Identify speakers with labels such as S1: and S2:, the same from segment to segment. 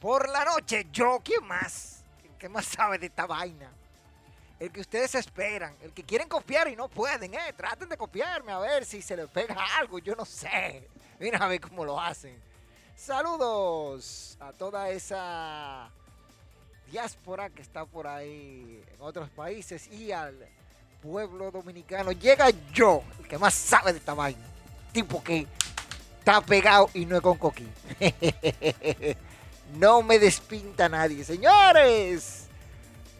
S1: Por la noche. Yo, ¿quién más? ¿Qué más sabe de esta vaina? El que ustedes esperan, el que quieren copiar y no pueden, eh. Traten de copiarme a ver si se les pega algo, yo no sé. Mira a ver cómo lo hacen. Saludos a toda esa diáspora que está por ahí en otros países y al pueblo dominicano. Llega yo, el que más sabe de esta vaina. Tipo que está pegado y no es con coquín. no me despinta nadie, señores.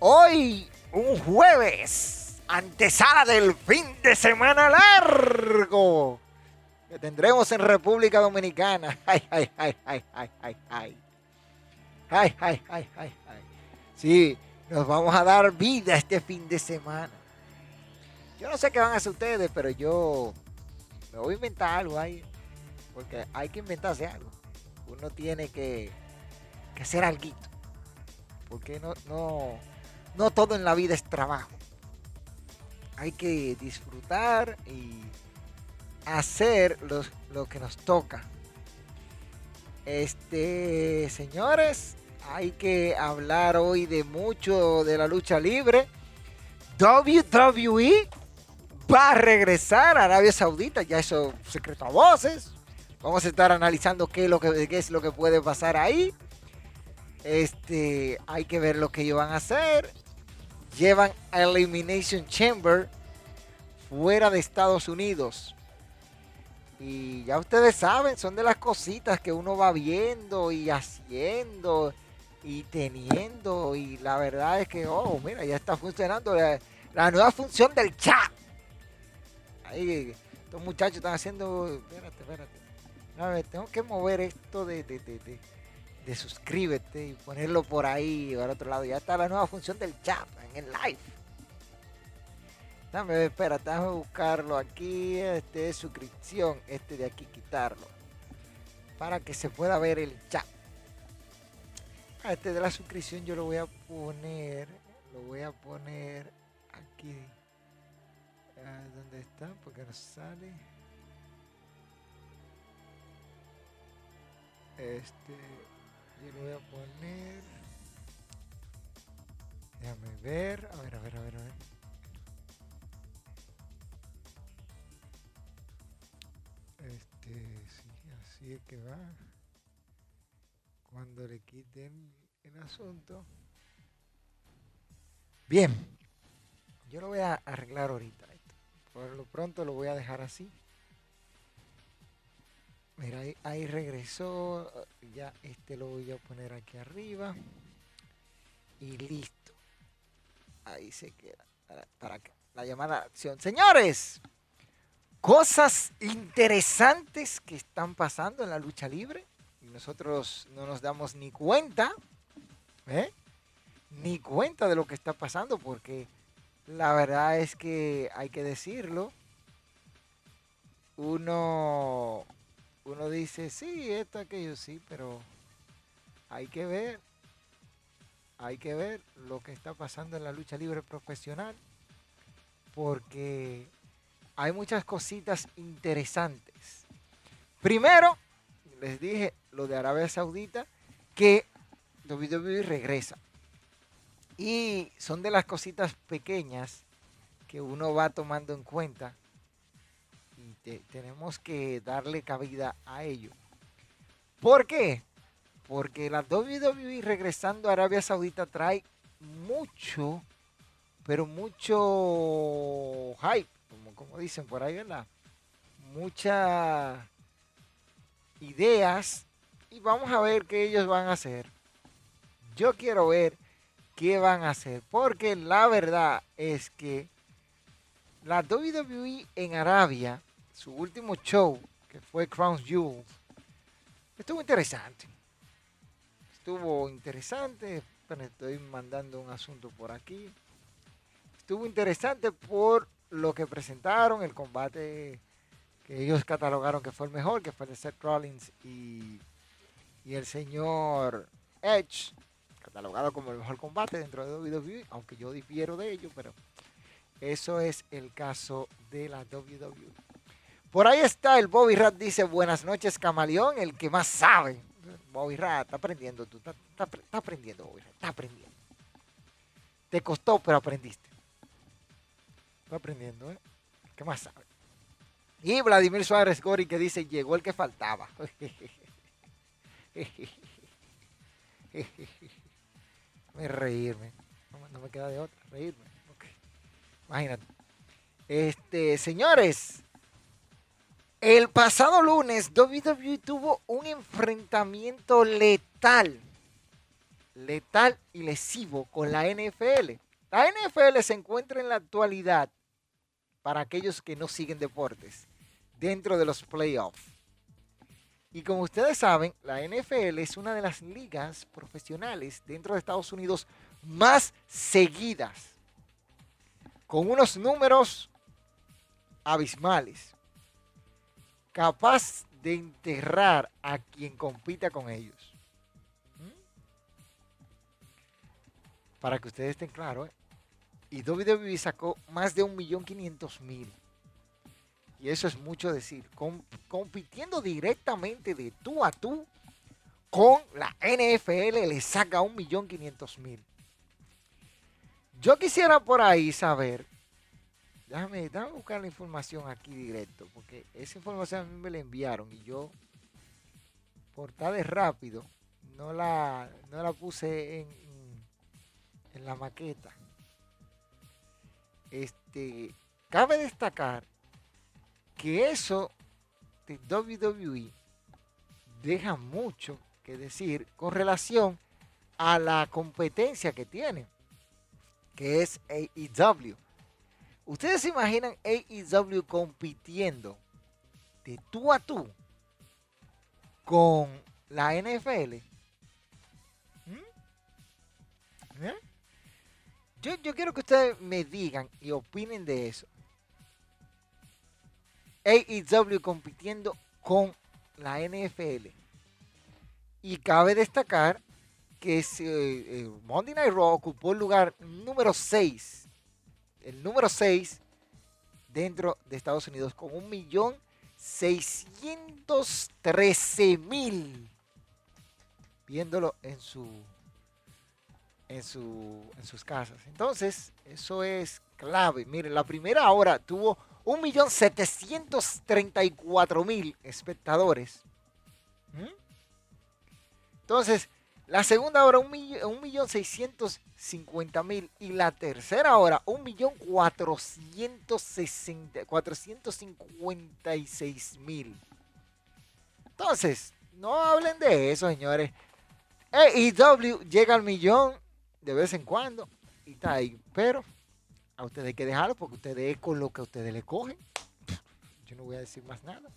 S1: Hoy, un jueves, antesala del fin de semana largo que tendremos en República Dominicana. Ay, ay, ay, ay, ay, ay, ay. Ay, ay, ay, ay. Sí, nos vamos a dar vida este fin de semana. Yo no sé qué van a hacer ustedes, pero yo me voy a inventar algo ahí. Porque hay que inventarse algo. Uno tiene que, hacer algo. Porque no, no, no todo en la vida es trabajo. Hay que disfrutar y hacer lo que nos toca. Este, señores, hay que hablar hoy de mucho de la lucha libre. WWE va a regresar a Arabia Saudita, ya eso secreto a voces. Vamos a estar analizando qué es lo que, es lo que puede pasar ahí. Este, hay que ver lo que ellos van a hacer. Llevan Elimination Chamber fuera de Estados Unidos. Y ya ustedes saben, son de las cositas que uno va viendo y haciendo y teniendo. Y la verdad es que, oh, mira, ya está funcionando la, la nueva función del chat. Ahí, estos muchachos están haciendo. Espérate, espérate. Tengo que mover esto de, de, de, de, suscríbete y ponerlo por ahí o al otro lado. Ya está la nueva función del chat en el live. Dame, espera, déjame buscarlo aquí. Este es suscripción. Este de aquí quitarlo. Para que se pueda ver el chat. Ah, este de la suscripción yo lo voy a poner. Lo voy a poner aquí. Ah, ¿Dónde está? Porque no sale. Este, yo lo voy a poner. Déjame ver. A ver, a ver, a ver, a ver. Este, sí, así es que va. Cuando le quiten el asunto. Bien. Yo lo voy a arreglar ahorita. Por lo pronto lo voy a dejar así. Mira, ahí, regresó. Ya este lo voy a poner aquí arriba. Y listo. Ahí se queda. Para, la llamada a acción. Señores, cosas interesantes que están pasando en la lucha libre. Y nosotros no nos damos ni cuenta. ¿eh? Ni cuenta de lo que está pasando. Porque la verdad es que hay que decirlo. Uno uno dice, sí, esto, aquello, sí, pero hay que ver, hay que ver lo que está pasando en la lucha libre profesional, porque hay muchas cositas interesantes. Primero, les dije lo de Arabia Saudita, que WWE regresa. Y son de las cositas pequeñas que uno va tomando en cuenta tenemos que darle cabida a ello. ¿Por qué? Porque la WWE regresando a Arabia Saudita trae mucho, pero mucho hype, como, dicen por ahí, ¿verdad? Muchas ideas y vamos a ver qué ellos van a hacer. Yo quiero ver qué van a hacer, porque la verdad es que la WWE en Arabia, su último show, que fue Crown Jewels, estuvo interesante. Estuvo interesante, pero estoy mandando un asunto por aquí. Estuvo interesante por lo que presentaron, el combate que ellos catalogaron que fue el mejor, que fue el de Seth Rollins y, y el señor Edge, catalogado como el mejor combate dentro de WWE, aunque yo difiero de ello, pero eso es el caso de la WWE. Por ahí está el Bobby Rat, dice buenas noches Camaleón, el que más sabe. Bobby Rat, está aprendiendo tú, está, aprendiendo Bobby Rat, está aprendiendo. Te costó, pero aprendiste. Está aprendiendo, ¿eh? ¿Qué más sabe? Y Vladimir Suárez Gori que dice, llegó el que faltaba. me reírme. No, me queda de otra, reírme. Imagínate. Este, señores, el pasado lunes WWE tuvo un enfrentamiento letal, letal y lesivo con la NFL. La NFL se encuentra en la actualidad, para aquellos que no siguen deportes, dentro de los playoffs. Y como ustedes saben, la NFL es una de las ligas profesionales dentro de Estados Unidos más seguidas, con unos números abismales, capaz de enterrar a quien compita con ellos. ¿Mm? Para que ustedes estén claros, ¿eh? y WWE sacó más de 1.500.000 y eso es mucho decir, compitiendo directamente de tú a tú con la NFL le saca 1.500.000. Yo quisiera por ahí saber, déjame, déjame buscar la información aquí directo, porque esa información a mí me la enviaron y yo, por tal de rápido, no la, no la puse en, en la maqueta. Este, cabe destacar que eso de WWE deja mucho que decir con relación a la competencia que tiene, que es AEW. ¿Ustedes se imaginan AEW compitiendo de tú a tú con la NFL? ¿Mm? Yo, yo quiero que ustedes me digan y opinen de eso. AEW compitiendo con la NFL. Y cabe destacar que eh, eh, Monday Night Raw ocupó el lugar número 6. El número 6 dentro de Estados Unidos con un millón mil viéndolo en su en su en sus casas. Entonces, eso es clave. Miren, la primera hora tuvo 1.734.000 espectadores. ¿Mm? Entonces, la segunda hora 1.650.000 y la tercera hora 1.456.000. Entonces, no hablen de eso, señores. AEW llega al millón de vez en cuando y está ahí, pero a ustedes hay que dejarlo porque ustedes con lo que ustedes le cogen. Yo no voy a decir más nada.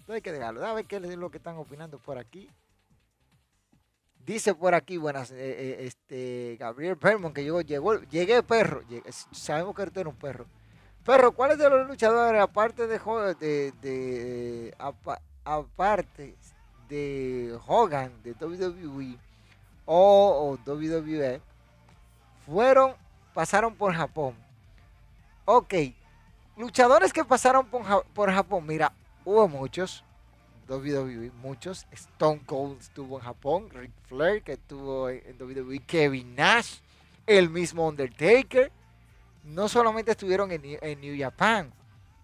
S1: Entonces hay que dejarlo. A ver qué es lo que están opinando por aquí. Dice por aquí, buenas, eh, eh, este Gabriel Permon que llegó, llegó, llegué perro. sabemos que usted era un perro. Perro, ¿cuáles de los luchadores, aparte de, de, aparte de Hogan, de WWE o, o WWE, fueron pasaron por Japón. Ok, luchadores que pasaron por, Japón, mira, hubo muchos, WWE, muchos. Stone Cold estuvo en Japón, Ric Flair que estuvo en WWE, Kevin Nash, el mismo Undertaker. No solamente estuvieron en, New Japan,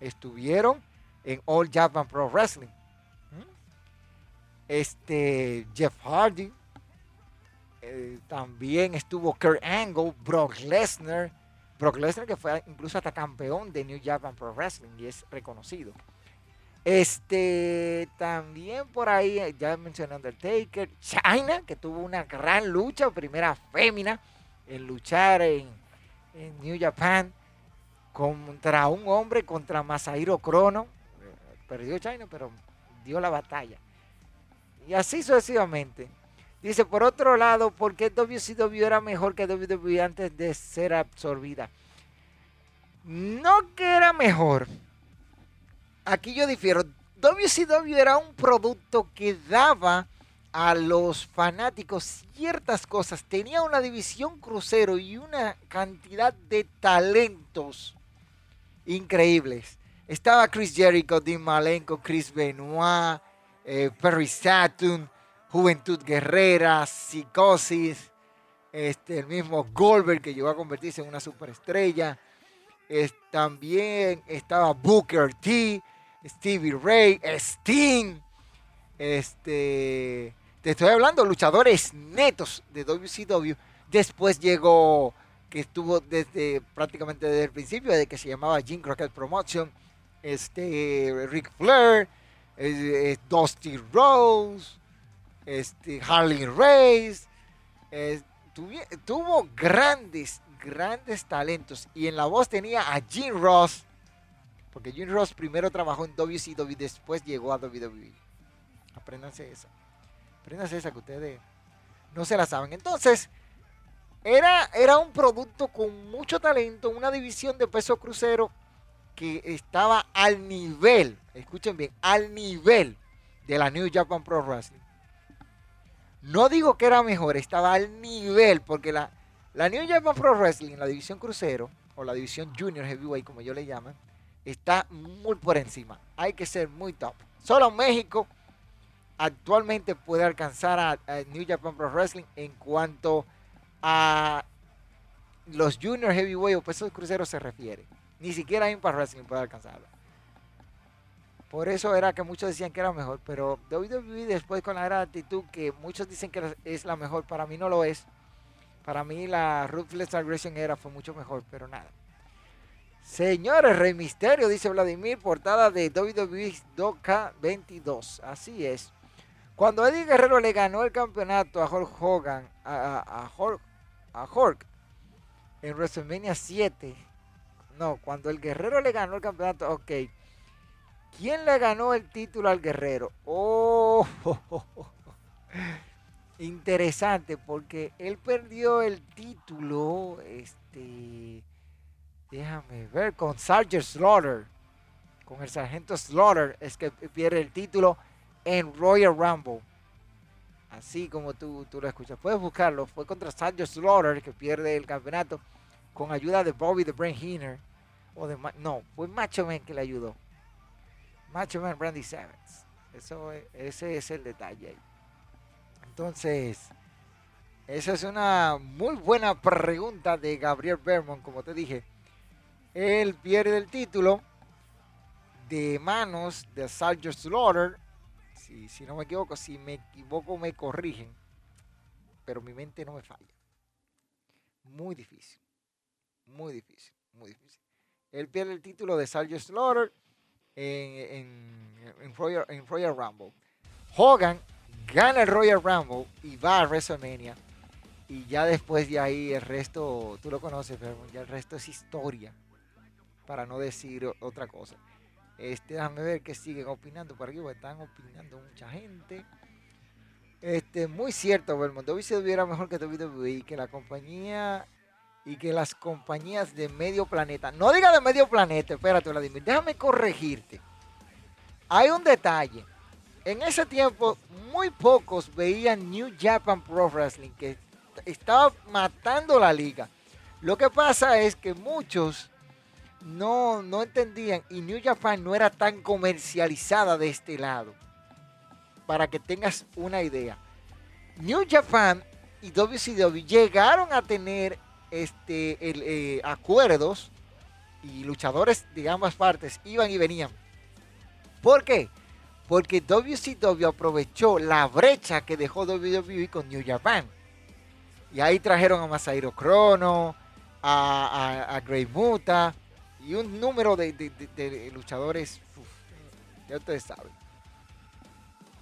S1: estuvieron en All Japan Pro Wrestling. ¿Mm? Este, Jeff Hardy, eh, también estuvo Kurt Angle, Brock Lesnar, Brock Lesnar que fue incluso hasta campeón de New Japan Pro Wrestling y es reconocido. Este, también por ahí, ya mencioné Undertaker, China, que tuvo una gran lucha, primera fémina en luchar en, New Japan contra un hombre, contra Masahiro Crono. Perdió China, pero dio la batalla. Y así sucesivamente. Dice, por otro lado, ¿por qué WCW era mejor que WWE antes de ser absorbida? No que era mejor, aquí yo difiero. WCW era un producto que daba a los fanáticos ciertas cosas. Tenía una división crucero y una cantidad de talentos increíbles. Estaba Chris Jericho, Dean Malenko, Chris Benoit, eh, Perry Saturn, Juventud Guerrera, Psicosis, este, el mismo Goldberg que llegó a convertirse en una superestrella. También estaba Booker T, Stevie Ray, Sting. Este, te estoy hablando, luchadores netos de WCW. Después llegó, que estuvo desde prácticamente desde el principio, desde que se llamaba Jim Crockett Promotion, este, Rick Flair, Dusty Rose, este, Harley Race. tuvo grandes, grandes talentos. Y en la voz tenía a Jim Ross porque Jim Ross primero trabajó en WCW después llegó a WWE. Apréndanse esa. Apréndanse esa que ustedes no se la saben. Entonces, era, era un producto con mucho talento, una división de peso crucero que estaba al nivel, escuchen bien, al nivel de la New Japan Pro Wrestling. No digo que era mejor, estaba al nivel, porque la, la New Japan Pro Wrestling, la división crucero, o la división Junior Heavyweight, como yo le llaman, está muy por encima. Hay que ser muy top. Solo México actualmente puede alcanzar a, New Japan Pro Wrestling en cuanto a los Junior Heavyweight o pesos cruceros se refiere. Ni siquiera Impact Wrestling puede alcanzarla. Por eso era que muchos decían que era mejor, pero WWE después con la actitud que muchos dicen que es la mejor, para mí no lo es. Para mí la Ruthless Aggression era fue mucho mejor, pero nada. Señores, Rey Misterio, dice Vladimir, portada de WWE 2K22. Así es. Cuando Eddie Guerrero le ganó el campeonato a Hulk Hogan, a, a, Hulk, en WrestleMania 7. No, cuando el Guerrero le ganó el campeonato, ok. ¿Quién le ganó el título al Guerrero? Oh, interesante, porque él perdió el título, este Déjame ver, con Sergeant Slaughter. Con el sargento Slaughter es que pierde el título en Royal Rumble. Así como tú, tú lo escuchas. Puedes buscarlo. Fue contra Sergeant Slaughter que pierde el campeonato con ayuda de Bobby the Brain Heener. O de, no, fue Macho Man que le ayudó. Macho Man Brandy Savage. Eso, ese es el detalle ahí. Entonces, esa es una muy buena pregunta de Gabriel Bermond, como te dije él pierde el título de manos de Sergio Slaughter. Si, no me equivoco, si me equivoco me corrigen. Pero mi mente no me falla. Muy difícil. Muy difícil. Muy difícil. Él pierde el título de Sergio Slaughter en, en, en Royal Rumble. Hogan gana el Royal Rumble y va a WrestleMania. Y ya después de ahí el resto, tú lo conoces, pero ya el resto es historia para no decir otra cosa. Este, déjame ver que siguen opinando por aquí, están opinando mucha gente. Este, muy cierto, Belmont. se hubiera mejor que WWE que la compañía y que las compañías de medio planeta. No diga de medio planeta, espérate, Vladimir. Déjame corregirte. Hay un detalle. En ese tiempo, muy pocos veían New Japan Pro Wrestling, que estaba matando la liga. Lo que pasa es que muchos no, no entendían y New Japan no era tan comercializada de este lado. Para que tengas una idea. New Japan y WCW llegaron a tener este, eh, acuerdos y luchadores de ambas partes iban y venían. ¿Por qué? Porque WCW aprovechó la brecha que dejó WWE con New Japan. Y ahí trajeron a Masahiro Crono, a, a, Grey Muta y un número de, luchadores. ya ustedes saben.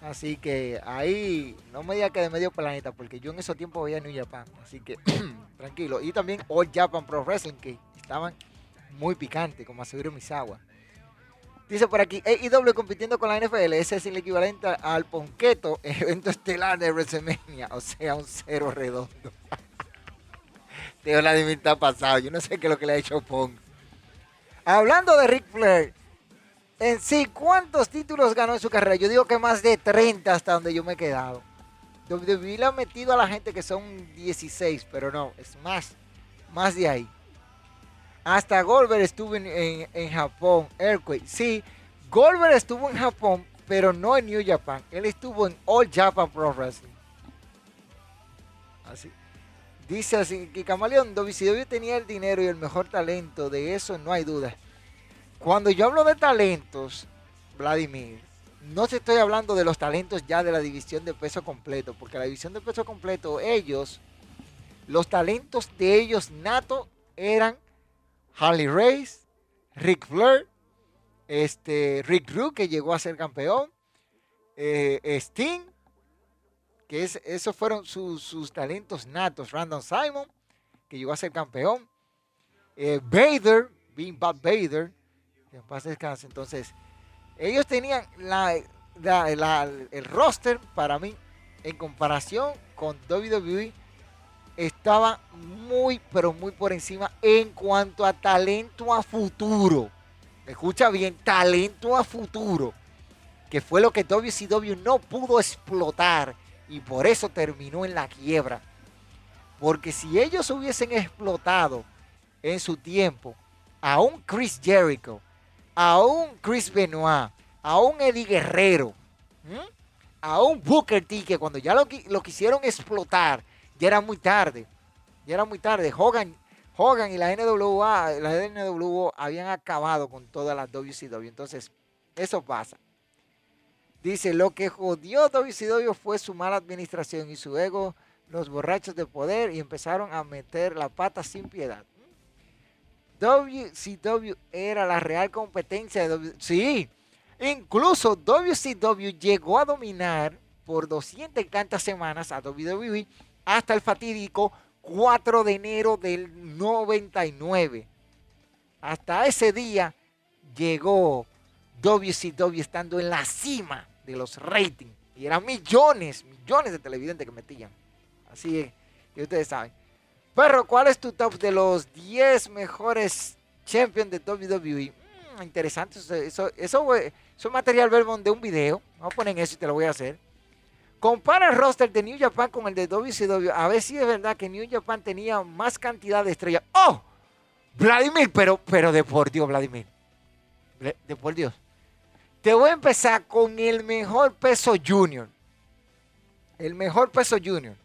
S1: Así que ahí no me diga que de medio planeta, porque yo en esos tiempos veía New Japan. Así que tranquilo. Y también All Japan Pro Wrestling, que estaban muy picantes, como Aseguro Misawa. Dice por aquí, AEW compitiendo con la NFL, ese es el equivalente al Ponqueto, evento estelar de WrestleMania, o sea, un cero redondo. Teo Vladimir está pasado, yo no sé qué es lo que le ha hecho Pong. Hablando de Ric Flair, en sí, ¿cuántos títulos ganó en su carrera? Yo digo que más de 30 hasta donde yo me he quedado. WWE le ha metido a la gente que son 16, pero no, es más, más de ahí. Hasta Goldberg estuvo en, Japón, Earthquake. Sí, Goldberg estuvo en Japón, pero no en New Japan. Él estuvo en All Japan Pro Wrestling. Así. Dice así que Camaleón, WCW tenía el dinero y el mejor talento, de eso no hay duda. Cuando yo hablo de talentos, Vladimir, no te estoy hablando de los talentos ya de la división de peso completo, porque la división de peso completo, ellos, los talentos de ellos nato eran Harley Race, Rick Flair, este, Rick Rude, que llegó a ser campeón, eh, Sting, que es, esos fueron sus, talentos natos, Random Simon, que llegó a ser campeón, eh, Vader, Being Bad Vader, que en paz descanse. Entonces, ellos tenían la, el roster para mí, en comparación con WWE, estaba muy, pero muy por encima en cuanto a talento a futuro. Escucha bien, talento a futuro. Que fue lo que WCW no pudo explotar y por eso terminó en la quiebra. Porque si ellos hubiesen explotado en su tiempo a un Chris Jericho, a un Chris Benoit, a un Eddie Guerrero, a un Booker T, que cuando ya lo, lo quisieron explotar, ya era muy tarde. Ya era muy tarde. Hogan, Hogan y la NWA, la NWO habían acabado con todas las WCW. Entonces, eso pasa. Dice, lo que jodió WCW fue su mala administración y su ego, los borrachos de poder y empezaron a meter la pata sin piedad. WCW era la real competencia de WCW. Sí, incluso WCW llegó a dominar por 200 y tantas semanas a WWE hasta el fatídico 4 de enero del 99. Hasta ese día llegó WCW estando en la cima de los ratings. Y eran millones, millones de televidentes que metían. Así es, que ustedes saben. Pero, ¿cuál es tu top de los 10 mejores champions de WWE? Mm, interesante, eso, eso, eso, es material verbo de un video. Vamos a poner eso y te lo voy a hacer. Compara el roster de New Japan con el de WCW. A ver si es verdad que New Japan tenía más cantidad de estrellas. ¡Oh! Vladimir, pero, pero de por Dios, Vladimir. De por Dios. Te voy a empezar con el mejor peso junior. El mejor peso junior.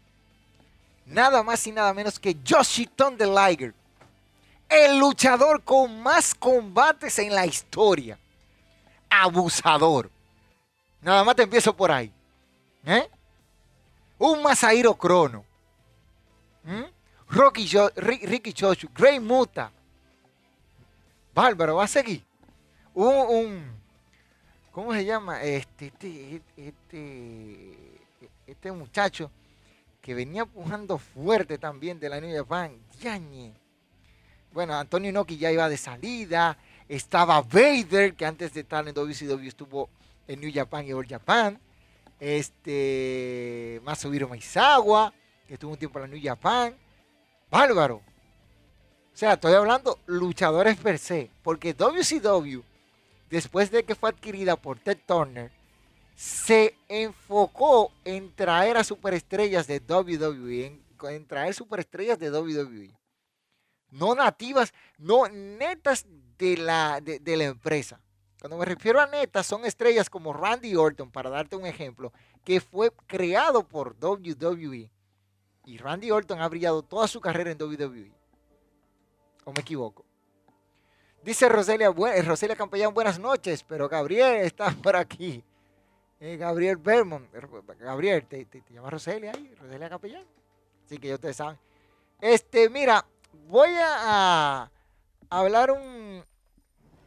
S1: Nada más y nada menos que Joshi the Liger. El luchador con más combates en la historia. Abusador. Nada más te empiezo por ahí. ¿Eh? Un Masahiro Crono. ¿Mm? Rocky Ricky Chochu, Grey Muta. Bárbaro, va a seguir. Un, ¿cómo se llama? Este, este, este, este muchacho que venía pujando fuerte también de la New Japan. Yañe. Bueno, Antonio Inoki ya iba de salida. Estaba Vader, que antes de estar en WCW estuvo en New Japan y All Japan este, Masahiro Maizawa, que estuvo un tiempo en la New Japan. Bárbaro. O sea, estoy hablando luchadores per se, porque WCW, después de que fue adquirida por Ted Turner, se enfocó en traer a superestrellas de WWE, en, traer superestrellas de WWE. No nativas, no netas de la, de la empresa. Cuando me refiero a netas, son estrellas como Randy Orton, para darte un ejemplo, que fue creado por WWE. Y Randy Orton ha brillado toda su carrera en WWE. ¿O me equivoco? Dice Roselia, eh, Roselia Campellán, buenas noches, pero Gabriel está por aquí. Eh, Gabriel Bermond. Gabriel, ¿te, te, llamas Roselia ahí? Roselia Campellán. Así que ya ustedes saben. Este, mira, voy a, hablar un,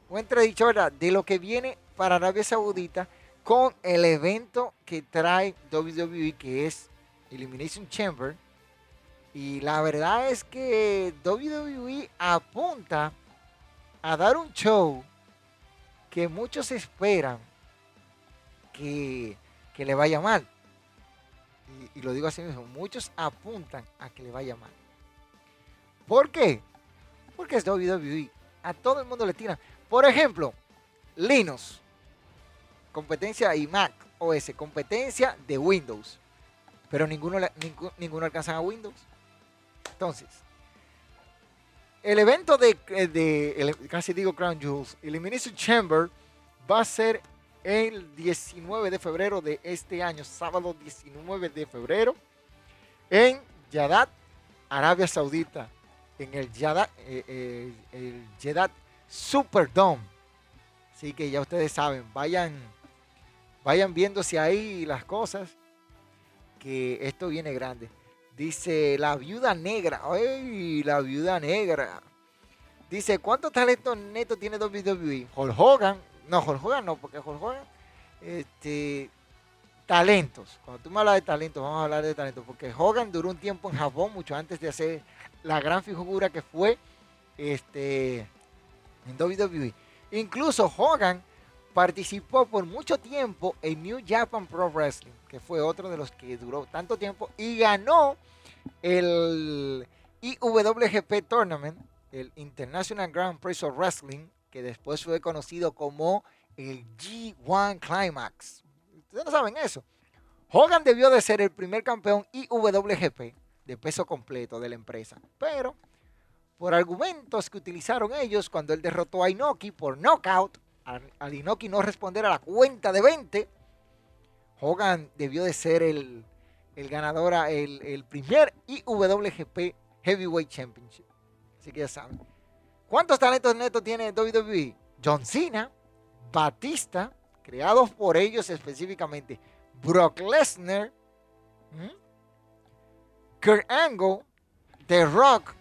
S1: un entredicho. De lo que viene para Arabia Saudita con el evento que trae WWE, que es Elimination Chamber. Y la verdad es que WWE apunta a dar un show que muchos esperan que, le vaya mal. Y, y, lo digo así mismo, muchos apuntan a que le vaya mal. ¿Por qué? Porque es WWE. A todo el mundo le tiran. Por ejemplo, Linux, competencia y Mac OS, competencia de Windows. Pero ninguno, ninguno, alcanza a Windows. Entonces, el evento de, eh, casi digo Crown Jewels, Elimination Chamber, va a ser el 19 de febrero de este año, sábado 19 de febrero, en Yadat, Arabia Saudita en el Jeddah, eh, eh, el Superdome. Así que ya ustedes saben, vayan, vayan viéndose ahí las cosas, que esto viene grande. Dice la viuda negra. ¡Ay, la viuda negra! Dice, ¿cuántos talentos netos tiene WWE? Hulk Hogan. No, Hulk Hogan no, porque Hulk Hogan, este, talentos. Cuando tú me hablas de talentos, vamos a hablar de talentos, porque Hogan duró un tiempo en Japón, mucho antes de hacer la gran figura que fue este, en WWE. Incluso Hogan participó por mucho tiempo en New Japan Pro Wrestling, que fue otro de los que duró tanto tiempo y ganó el IWGP Tournament, el International Grand Prix of Wrestling, que después fue conocido como el G1 Climax. Ustedes no saben eso. Hogan debió de ser el primer campeón IWGP de peso completo de la empresa. Pero por argumentos que utilizaron ellos cuando él derrotó a Inoki por knockout, al, Inoki no responder a la cuenta de 20, Hogan debió de ser el, ganador, el, el, primer IWGP Heavyweight Championship. Así que ya saben. ¿Cuántos talentos netos tiene WWE? John Cena, Batista, creados por ellos específicamente, Brock Lesnar, Kurt Angle, The Rock,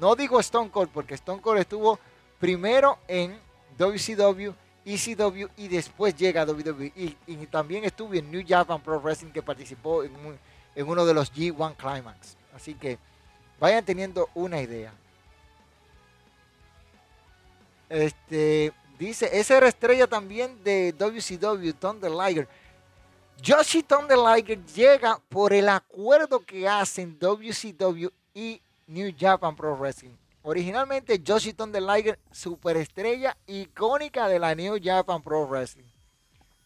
S1: no digo Stone Cold porque Stone Cold estuvo primero en WCW, ECW y después llega a WWE. Y, también estuvo en New Japan Pro Wrestling que participó en, uno de los G1 Climax. Así que vayan teniendo una idea. Este, dice, esa era estrella también de WCW, Thunder Liger. Joshi Thunder Liger llega por el acuerdo que hacen WCW y New Japan Pro Wrestling. Originalmente Joshi Thunder Liger, superestrella icónica de la New Japan Pro Wrestling.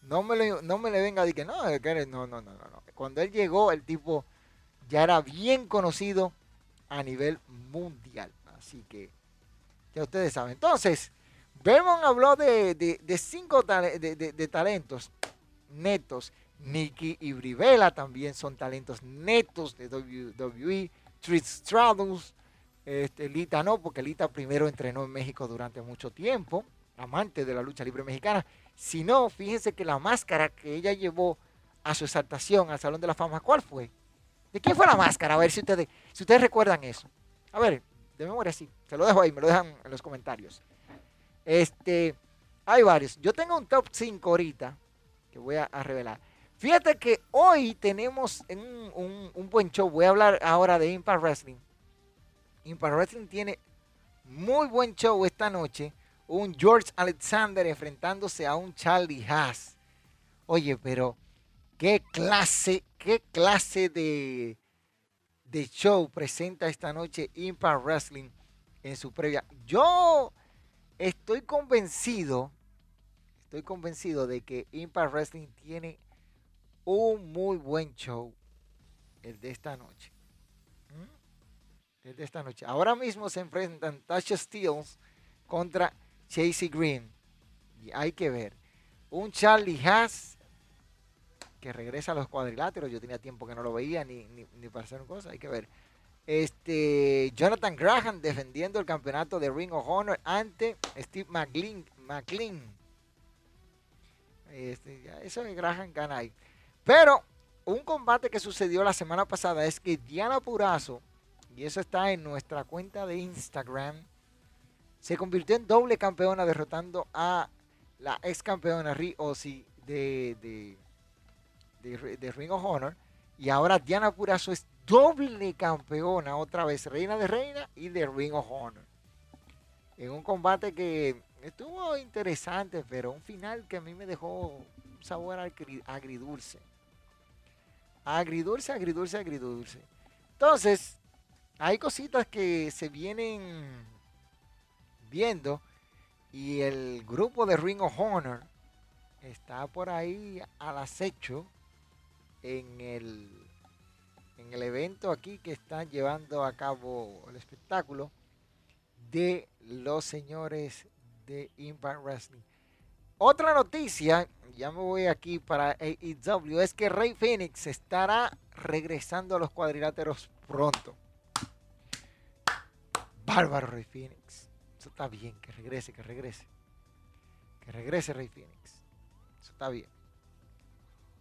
S1: No me, le, no me le venga decir que no, no, no, no, no. Cuando él llegó, el tipo ya era bien conocido a nivel mundial. Así que ya ustedes saben. Entonces, Vermont habló de, cinco de, talentos netos Nikki y Brivela también son talentos netos de WWE. Trish Stratus, este, Lita no, porque Lita primero entrenó en México durante mucho tiempo, amante de la lucha libre mexicana. Si no, fíjense que la máscara que ella llevó a su exaltación al Salón de la Fama, ¿cuál fue? ¿De quién fue la máscara? A ver si ustedes, si ustedes recuerdan eso. A ver, de memoria sí, se lo dejo ahí, me lo dejan en los comentarios. Este, hay varios. Yo tengo un top 5 ahorita que voy a revelar. Fíjate que hoy tenemos un, buen show. Voy a hablar ahora de Impact Wrestling. Impact Wrestling tiene muy buen show esta noche. Un George Alexander enfrentándose a un Charlie Haas. Oye, pero qué clase, qué clase de, de show presenta esta noche Impact Wrestling en su previa. Yo estoy convencido, estoy convencido de que Impact Wrestling tiene un muy buen show el de esta noche. ¿Mm? El de esta noche. Ahora mismo se enfrentan Tasha Steels contra Chasey Green. Y hay que ver. Un Charlie Haas que regresa a los cuadriláteros. Yo tenía tiempo que no lo veía ni, ni, para hacer cosas. Hay que ver. Este, Jonathan Graham defendiendo el campeonato de Ring of Honor ante Steve McLean. McLean. Este, eso de Graham gana ahí. Pero un combate que sucedió la semana pasada es que Diana Purazo y eso está en nuestra cuenta de Instagram, se convirtió en doble campeona derrotando a la ex campeona Ryosi de, de, de, de Ring of Honor. Y ahora Diana Purazo es doble campeona, otra vez, reina de reina y de Ring of Honor. En un combate que estuvo interesante, pero un final que a mí me dejó un sabor agridulce. Agridulce, agridulce, agridulce. Entonces, hay cositas que se vienen viendo y el grupo de Ring of Honor está por ahí al acecho en el, en el evento aquí que están llevando a cabo el espectáculo de los señores de Impact Wrestling. Otra noticia, ya me voy aquí para AEW, es que Rey Phoenix estará regresando a los cuadriláteros pronto. Bárbaro Rey Phoenix. Eso está bien, que regrese, que regrese. Que regrese Rey Phoenix. Eso está bien.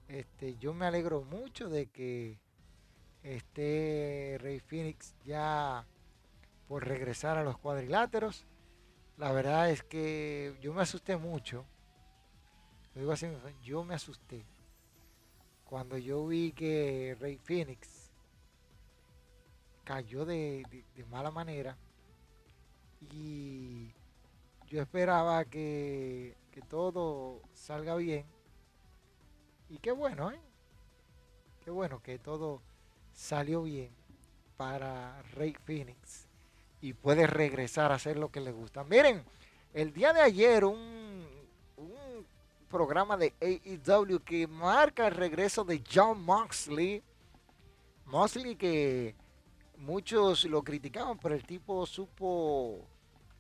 S1: Este, yo me alegro mucho de que esté Rey Phoenix ya por regresar a los cuadriláteros. La verdad es que yo me asusté mucho. Digo así, yo me asusté. Cuando yo vi que Rey Phoenix cayó de, de mala manera y yo esperaba que, todo salga bien. Y qué bueno, ¿eh? Qué bueno que todo salió bien para Rey Phoenix y puede regresar a hacer lo que le gusta. Miren, el día de ayer un programa de AEW que marca el regreso de John Moxley. Moxley que muchos lo criticaban, pero el tipo supo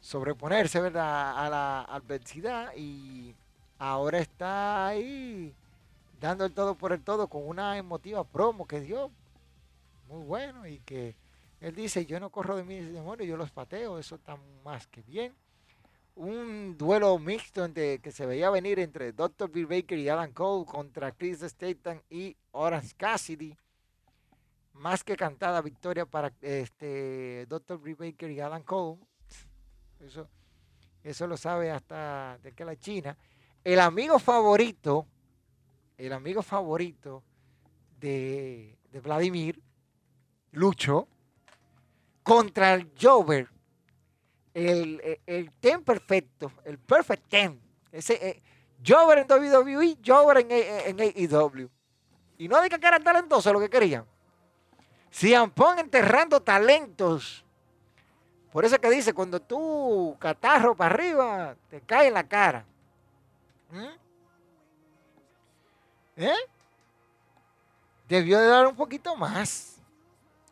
S1: sobreponerse, ¿verdad?, a la adversidad y ahora está ahí dando el todo por el todo con una emotiva promo que dio muy bueno y que él dice, yo no corro de mis demonios, yo los pateo, eso está más que bien. Un duelo mixto entre, que se veía venir entre Dr. Bill Baker y Alan Cole contra Chris Staten y Orange Cassidy más que cantada victoria para este Dr. Brie Baker y Alan Cole. Eso, eso lo sabe hasta de que la China. El amigo favorito, el amigo favorito de, Vladimir, Lucho, contra el Jover, el, el, ten perfecto, el perfect ten. Ese, eh, en WWE, Jover en, en, AEW. Y no digan que eran talentosos lo que querían. CM Punk enterrando talentos. Por eso que dice, cuando tú catarro para arriba, te cae en la cara. ¿Mm? ¿Eh? Debió de dar un poquito más.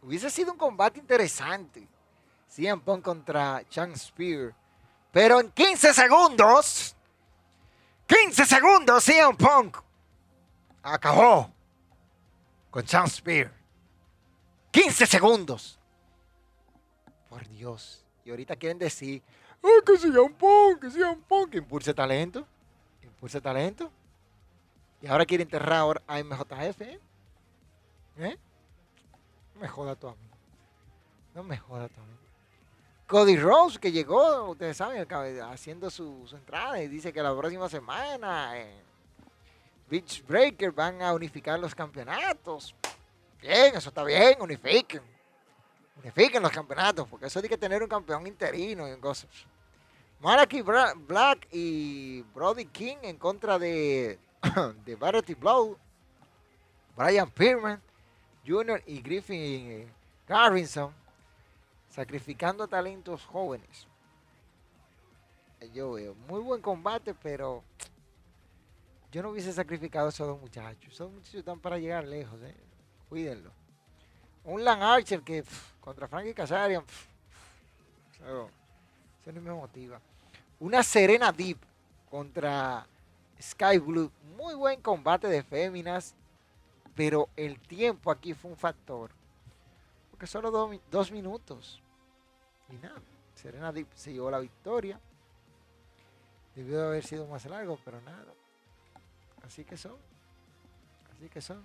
S1: Hubiese sido un combate interesante. CM Punk contra Chang Spear. Pero en 15 segundos, 15 segundos, CM Punk acabó con Chang Spear. 15 segundos. Por Dios. Y ahorita quieren decir, Ay, que sea un punk, que un punk. Impulse talento. Impulse talento. Y ahora quiere enterrar a MJF. ¿eh? ¿Eh? No me joda tu amigo. No me joda tu amigo. Cody Rose, que llegó, ustedes saben, haciendo su, entrada y dice que la próxima semana en Beach Breaker van a unificar los campeonatos. Bien, eso está bien, unifiquen. Unifiquen los campeonatos, porque eso hay que tener un campeón interino y cosas. Maraki Black y Brody King en contra de, de Variety Blow. Brian Pierman Jr. y Griffin Garrison sacrificando talentos jóvenes. Yo veo muy buen combate, pero yo no hubiese sacrificado esos dos muchachos. Esos muchachos están para llegar lejos. ¿eh? Cuídenlo. Un Lan Archer que contra Frankie Kazarian. eso, no me motiva. Una Serena Deep contra Sky Blue. Muy buen combate de féminas. Pero el tiempo aquí fue un factor. Porque solo dos minutos. Y nada. Serena Deep se llevó la victoria. Debió de haber sido más largo, pero nada. Así que son. Así que son.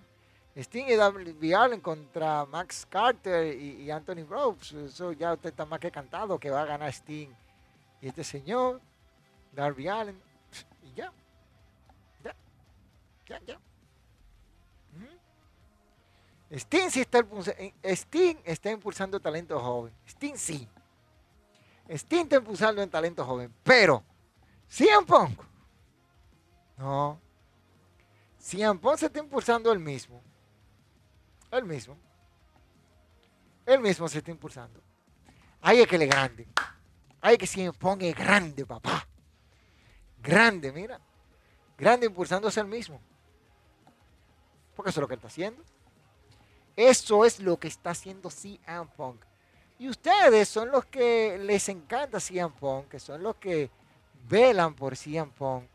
S1: Sting y Darby Allen contra Max Carter y, Anthony Rhodes. Eso ya usted está más que cantado que va a ganar Sting. Y este señor, Darby Allen, y ya. Ya. Ya, ya. Sting sí está, Sting está impulsando talento joven. Sting sí. Sting está impulsando en talento joven. Pero, CM Punk. No. CM Punk se está impulsando él mismo. Él mismo. Él mismo se está impulsando. Ahí es que le grande. Ahí es que CM Punk es grande, papá. Grande, mira. Grande impulsándose él mismo. Porque eso es lo que él está haciendo. Eso es lo que está haciendo CM Punk. Y ustedes son los que les encanta CM Punk, que son los que velan por CM Punk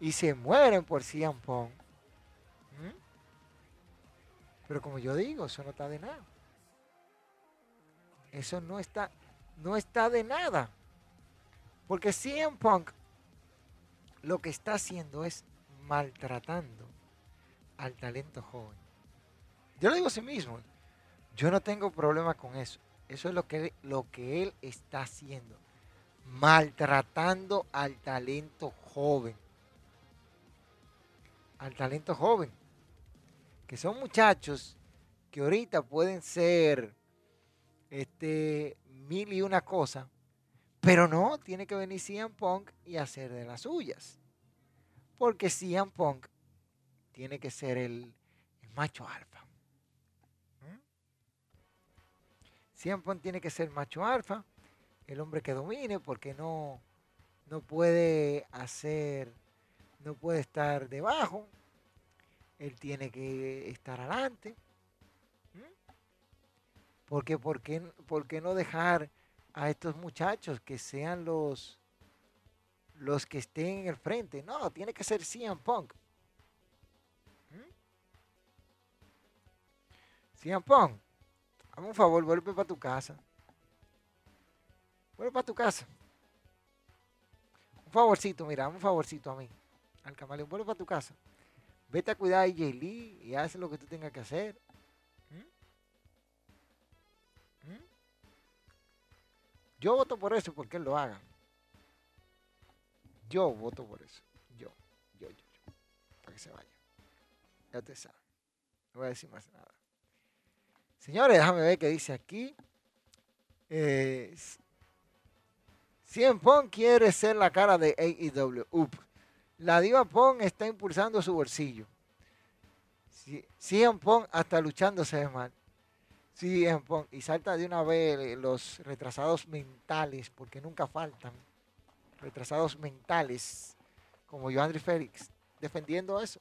S1: y se mueren por CM Punk. ¿Mm? Pero como yo digo, eso no está de nada. Eso no está, no está de nada. Porque CM Punk lo que está haciendo es maltratando al talento joven. Yo lo digo a sí mismo. Yo no tengo problema con eso. Eso es lo que, lo que él está haciendo. Maltratando al talento joven. Al talento joven. Que son muchachos que ahorita pueden ser este, mil y una cosa. Pero no, tiene que venir CM Punk y hacer de las suyas. Porque CM Punk tiene que ser el macho alfa. Siempre tiene que ser macho alfa, el hombre que domine, porque no, no puede hacer, no puede estar debajo, él tiene que estar adelante. Porque, ¿por qué, ¿por qué no dejar a estos muchachos que sean los, los que estén en el frente? No, tiene que ser CM Punk. CM Punk Hazme un favor, vuelve para tu casa. Vuelve para tu casa. Un favorcito, mira, un favorcito a mí. Al camaleón, vuelve para tu casa. Vete a cuidar a AJ Lee y haz lo que tú tengas que hacer. ¿Mm? ¿Mm? Yo voto por eso porque él lo haga. Yo voto por eso. Yo, yo, yo, yo. Para que se vaya. Ya te sabe. No voy a decir más nada. Señores, déjame ver qué dice aquí. Eh, Cien Pong quiere ser la cara de AEW. La diva Pong está impulsando su bolsillo. Cien Pong hasta luchándose de mal. Cien Pong. Y salta de una vez los retrasados mentales, porque nunca faltan. Retrasados mentales, como Joandri Félix, defendiendo eso.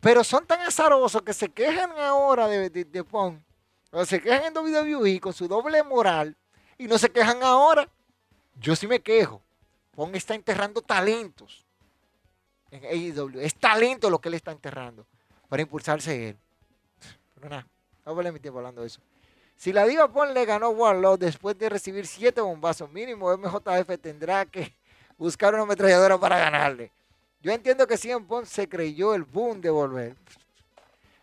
S1: Pero son tan azarosos que se quejan ahora de, de, de Pong o se quejan en WWE con su doble moral y no se quejan ahora. Yo sí me quejo. Pong está enterrando talentos en AEW. Es talento lo que él está enterrando para impulsarse él. Pero nada, no vale mi tiempo hablando de eso. Si la Diva Pong le ganó Warlock después de recibir siete bombazos mínimo, MJF tendrá que buscar una ametralladora para ganarle. Yo entiendo que CM Pong se creyó el boom de volver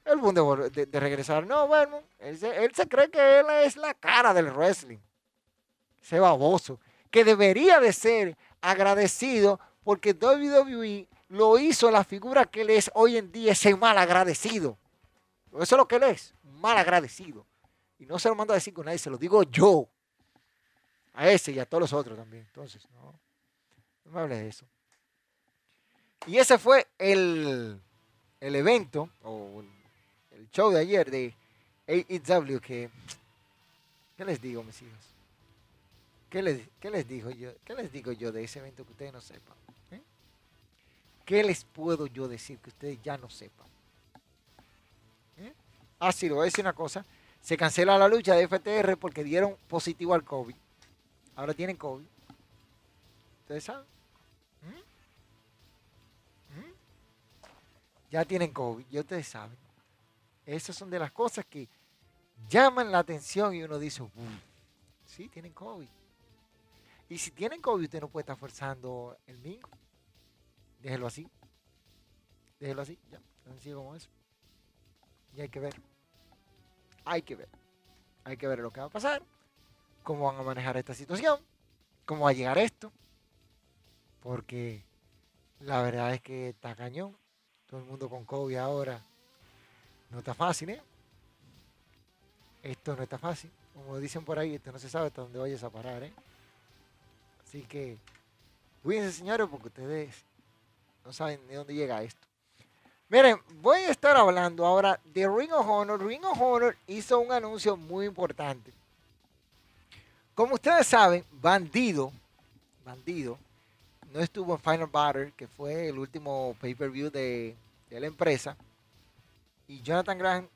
S1: el boom de, regresar. No, bueno, él se, cree que él es la cara del wrestling. Ese baboso. Que debería de ser agradecido porque WWE lo hizo la figura que él es hoy en día, ese mal agradecido. Eso es lo que él es, mal agradecido. Y no se lo mando a decir con nadie, se lo digo yo. A ese y a todos los otros también. Entonces, no, no me hable de eso. Y ese fue el, el evento, o el show de ayer de AEW que... ¿Qué les digo, mis hijos? ¿Qué les, qué les, digo yo, ¿Qué les digo yo de ese evento que ustedes no sepan? ¿Eh? ¿Qué les puedo yo decir que ustedes ya no sepan? ¿Eh? Ah, sí, le voy a decir una cosa. Se cancela la lucha de FTR porque dieron positivo al COVID. Ahora tienen COVID. ¿Ustedes saben? ¿Mm? ¿Mm? Ya tienen COVID, ya ustedes saben. Esas son de las cosas que llaman la atención y uno dice, sí, tienen COVID. Y si tienen COVID, usted no puede estar forzando el mingo. Déjelo así. Déjelo así, ya. Sencillo como eso. Y hay que ver. hay que ver. Hay que ver lo que va a pasar, cómo van a manejar esta situación, cómo va a llegar esto. Porque la verdad es que está cañón. Todo el mundo con COVID ahora. No está fácil, ¿eh? Esto no está fácil. Como dicen por ahí, esto no se sabe hasta dónde vayas a parar, ¿eh? Así que cuídense, señores, porque ustedes no saben de dónde llega esto. Miren, voy a estar hablando ahora de Ring of Honor. Ring of Honor hizo un anuncio muy importante. Como ustedes saben, Bandido, Bandido, no estuvo en Final Battle, que fue el último pay-per-view de, de, la empresa. Y Jonathan Graham,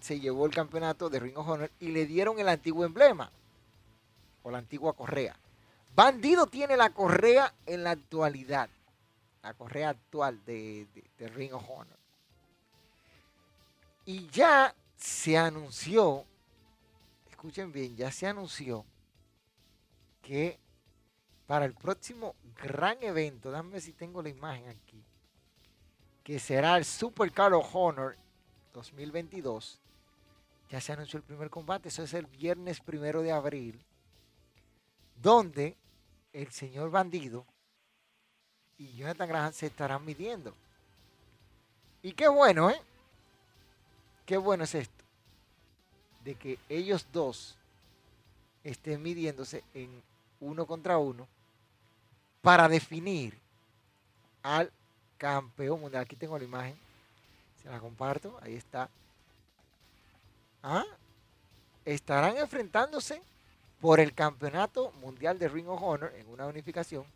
S1: se llevó el campeonato de Ring of Honor y le dieron el antiguo emblema, o la antigua correa. Bandido tiene la correa en la actualidad la correa actual de, Ring of Honor. Y ya se anunció, escuchen bien, ya se anunció que para el próximo gran evento, dame si tengo la imagen aquí, que será el Super Car of Honor 2022, ya se anunció el primer combate, eso es el viernes primero de abril, donde el señor bandido y Jonathan Graham se estarán midiendo. Y qué bueno, ¿eh? Qué bueno es esto. De que ellos dos estén midiéndose en uno contra uno para definir al campeón mundial. Aquí tengo la imagen. Se la comparto. Ahí está. ¿Ah? Estarán enfrentándose por el campeonato mundial de Ring of Honor en una unificación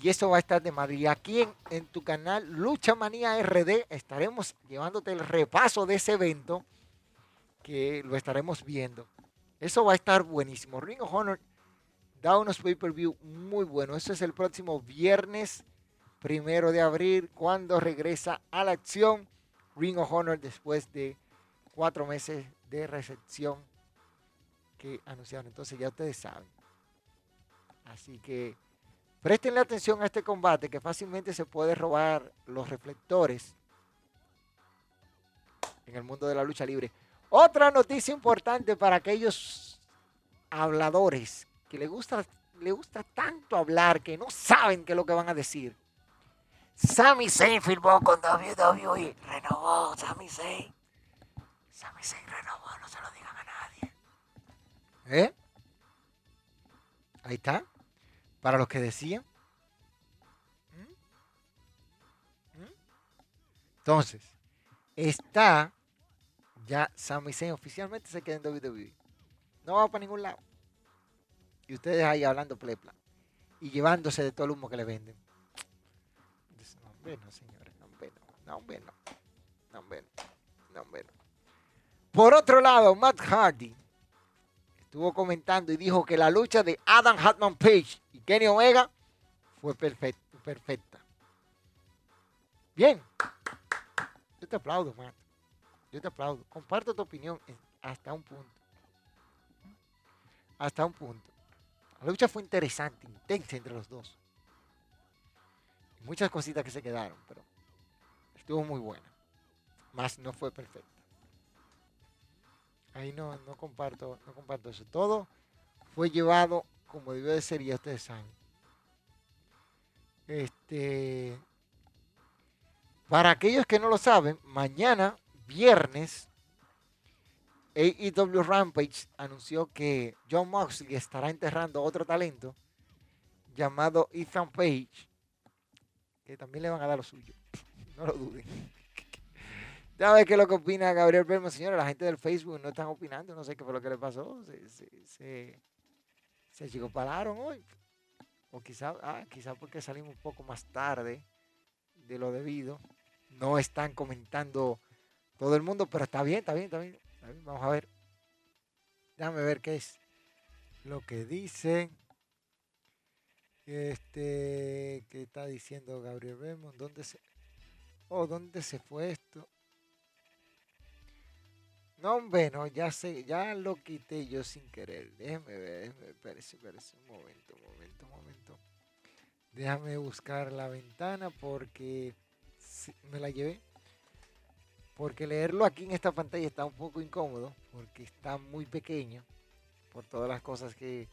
S1: y eso va a estar de madre. Y aquí en, tu canal Lucha Manía RD estaremos llevándote el repaso de ese evento que lo estaremos viendo. Eso va a estar buenísimo. Ring of Honor da unos pay-per-view muy buenos. Eso es el próximo viernes primero de abril cuando regresa a la acción Ring of Honor después de cuatro meses de recepción que anunciaron. Entonces ya ustedes saben. Así que Prestenle atención a este combate que fácilmente se puede robar los reflectores en el mundo de la lucha libre. Otra noticia importante para aquellos habladores que le gusta, le gusta tanto hablar que no saben qué es lo que van a decir. Sami Zayn firmó con WWE. Renovó Sami Zayn. Sami Zayn renovó, no se lo digan a nadie. ¿Eh? Ahí está para los que decían. ¿Mm? ¿Mm? Entonces, está ya Sami Zayn oficialmente se queda en WWE. No va para ningún lado. Y ustedes ahí hablando plepla. Y llevándose de todo el humo que le venden. No, hombre, no, señores. No, hombre, no. No, no. No, no. Por otro lado, Matt Hardy estuvo comentando y dijo que la lucha de Adam Hatman Page y Kenny Omega fue perfecta. Bien. Yo te aplaudo, Matt. Yo te aplaudo. Comparto tu opinión hasta un punto. Hasta un punto. La lucha fue interesante, intensa entre los dos. Muchas cositas que se quedaron, pero estuvo muy buena. Más no fue perfecta. Ahí no, no comparto, no comparto eso. Todo fue llevado como debió de ser, ya ustedes saben. Este, para aquellos que no lo saben, mañana, viernes, AEW Rampage anunció que John Moxley estará enterrando otro talento llamado Ethan Page, también le van a dar lo suyo. No lo duden. ¿Sabes qué es lo que opina Gabriel Belmo? Señora, la gente del Facebook no están opinando, no sé qué fue lo que le pasó. Se, se, se, hoy. O quizá, ah, quizá porque salimos un poco más tarde de lo debido. No están comentando todo el mundo, pero está bien, está bien, está bien. Vamos a ver. Déjame ver qué es lo que dice. Este, ¿qué está diciendo Gabriel Belmont? ¿Dónde se, oh, ¿dónde se fue esto? No, hombre, no, ya sé, ya lo quité yo sin querer. Déjeme ver, déjeme, espérese, espérese, un momento, un momento, un momento. Déjame buscar la ventana porque me la llevé. porque leerlo aquí en esta pantalla está un poco incómodo, porque está muy pequeño, por todas las cosas que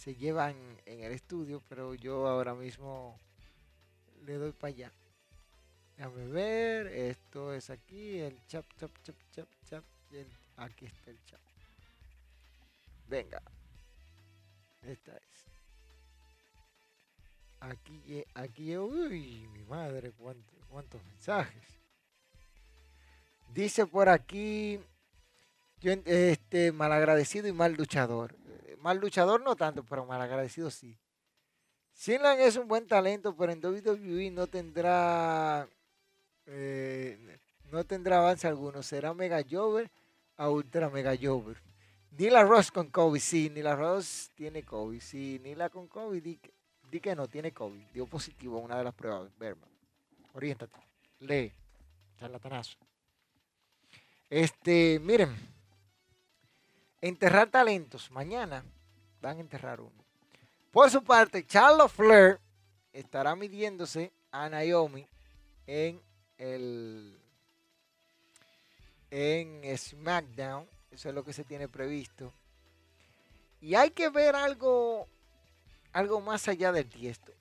S1: se llevan en el estudio, pero yo ahora mismo le doy para allá. Déjame ver, esto es aquí, el chap, chap, chap, chap, chap, aquí está el chap. Venga, esta es. Aquí, aquí, uy, mi madre, cuántos, cuántos mensajes. Dice por aquí, yo, este, malagradecido y mal luchador. Eh, mal luchador no tanto, pero malagradecido sí. Sinlan es un buen talento, pero en WWE no tendrá eh, no tendrá avance alguno. Será Mega Jover a Ultra Mega Jover. Nila Ross con COVID, sí. Nila Ross tiene COVID, sí. Nila con COVID, di que, no tiene COVID. Dio positivo a una de las pruebas. Verma. Oriéntate. Lee. Charlatanazo. Este, miren. Enterrar talentos. Mañana van a enterrar uno. Por su parte, Charlotte Flair estará midiéndose a Naomi en el en SmackDown. Eso es lo que se tiene previsto. Y hay que ver algo, algo más allá del tiesto.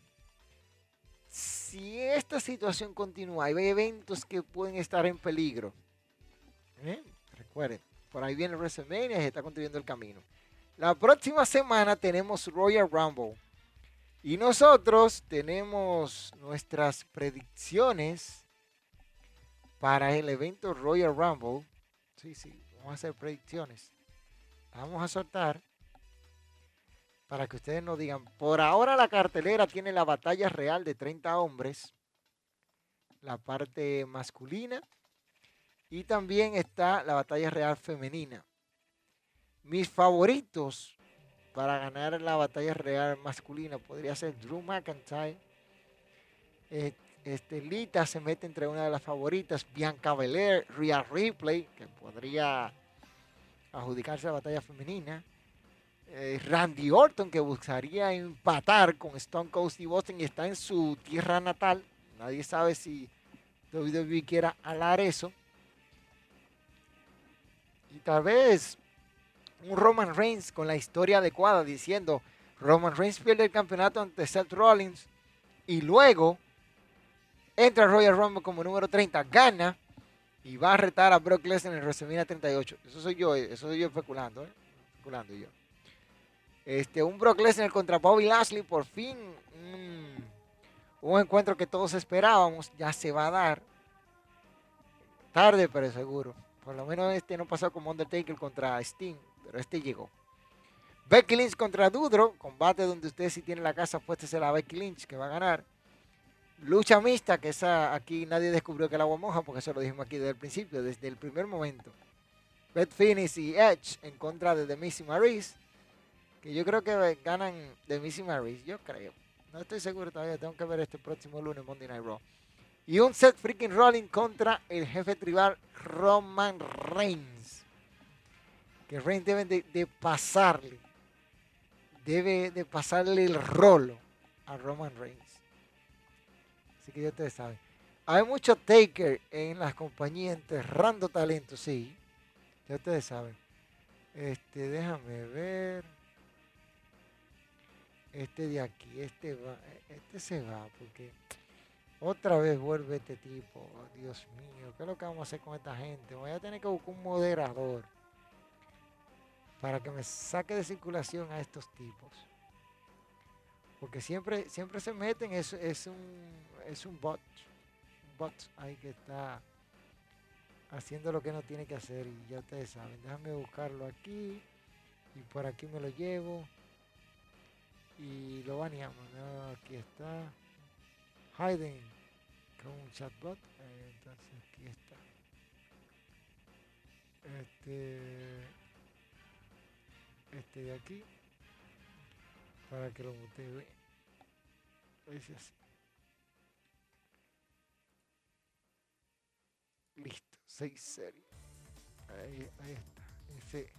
S1: Si esta situación continúa, hay eventos que pueden estar en peligro. ¿eh? Recuerden, por ahí viene WrestleMania y se está construyendo el camino. La próxima semana tenemos Royal Rumble. Y nosotros tenemos nuestras predicciones para el evento Royal Rumble. Sí, sí, vamos a hacer predicciones. Vamos a soltar para que ustedes nos digan. Por ahora la cartelera tiene la batalla real de 30 hombres, la parte masculina, y también está la batalla real femenina. Mis favoritos para ganar la batalla real masculina podría ser Drew McIntyre. Eh, este, Lita se mete entre una de las favoritas, Bianca Belair, Rhea Ripley, que podría adjudicarse la batalla femenina. Eh, Randy Orton, que buscaría empatar con Stone Cold Steve Austin y está en su tierra natal. Nadie sabe si WWE quiera alar eso. Y tal vez un Roman Reigns con la historia adecuada diciendo Roman Reigns pierde el campeonato ante Seth Rollins y luego entra Royal Rumble como número 30, gana y va a retar a Brock Lesnar en WrestleMania 38. Eso soy yo, eso soy yo especulando, ¿eh? especulando yo. Este, un Brock Lesnar contra Bobby Lashley, por fin un encuentro que todos esperábamos, ya se va a dar. Tarde, pero seguro. Por lo menos este no pasó como Undertaker contra Sting, pero este llegó. Becky Lynch contra Dudro, combate donde usted si tiene la casa puesta la Becky Lynch que va a ganar. Lucha mixta, que esa aquí nadie descubrió que el agua moja, porque eso lo dijimos aquí desde el principio, desde el primer momento. Beth Phoenix y Edge en contra de The Missy Maris, que yo creo que ganan The Missy Maris, yo creo. No estoy seguro todavía, tengo que ver este próximo lunes Monday Night Raw. Y un set freaking rolling contra el jefe tribal Roman Reigns. Que Reigns debe de, pasarle, debe de pasarle el rolo a Roman Reigns que ya ustedes saben. Hay mucho taker en las compañías enterrando talento, sí. Ya ustedes saben. Este, déjame ver. Este de aquí, este va, este se va porque otra vez vuelve este tipo. Dios mío, ¿qué es lo que vamos a hacer con esta gente? Voy a tener que buscar un moderador para que me saque de circulación a estos tipos. Porque siempre, siempre se meten, es, es, un, es un bot, un bot ahí que está haciendo lo que no tiene que hacer y ya ustedes saben. Déjame buscarlo aquí y por aquí me lo llevo y lo baneamos. Aquí está. Hiding con un chatbot. Eh, entonces aquí está. Este, este de aquí para que lo mutee. Es así. Listo, 6 series. Ahí, ahí está. Ese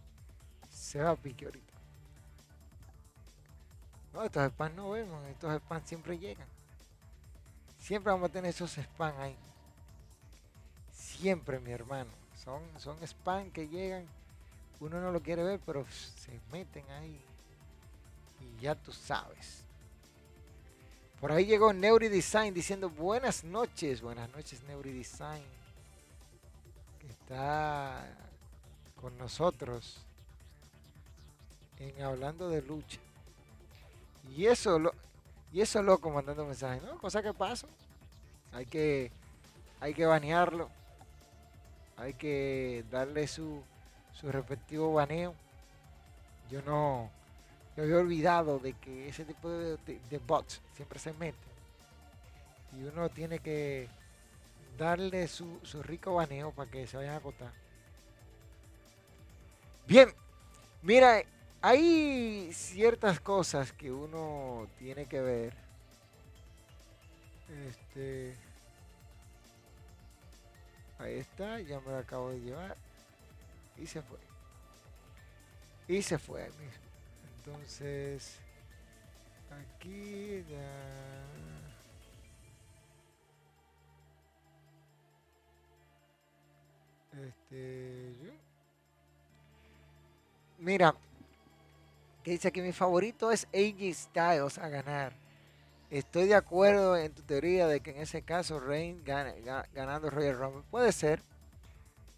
S1: se va a pique ahorita. No, estos spams no vemos, estos spams siempre llegan. Siempre vamos a tener esos spams ahí. siempre, mi hermano. Son, son spam que llegan, uno no lo quiere ver, pero se meten ahí. Y ya tú sabes. Por ahí llegó Neuri Design diciendo buenas noches, buenas noches Neuri Design. Que está con nosotros en hablando de lucha. Y eso lo, y eso loco mandando mensajes, ¿no? Cosa que pasa. Hay que hay que banearlo. Hay que darle su, su respectivo baneo. Yo no yo había olvidado de que ese tipo de, bots siempre se meten. Y uno tiene que darle su, su rico baneo para que se vayan a acotar. Bien, mira, hay ciertas cosas que uno tiene que ver. Este. Ahí está, ya me lo acabo de llevar. Y se fue. Y se fue ahí mismo. Entonces, aquí ya. Este. Mira, que dice que mi favorito es AJ Styles a ganar. Estoy de acuerdo en tu teoría de que en ese caso Reign gane, ganando Royal Rumble. Puede ser.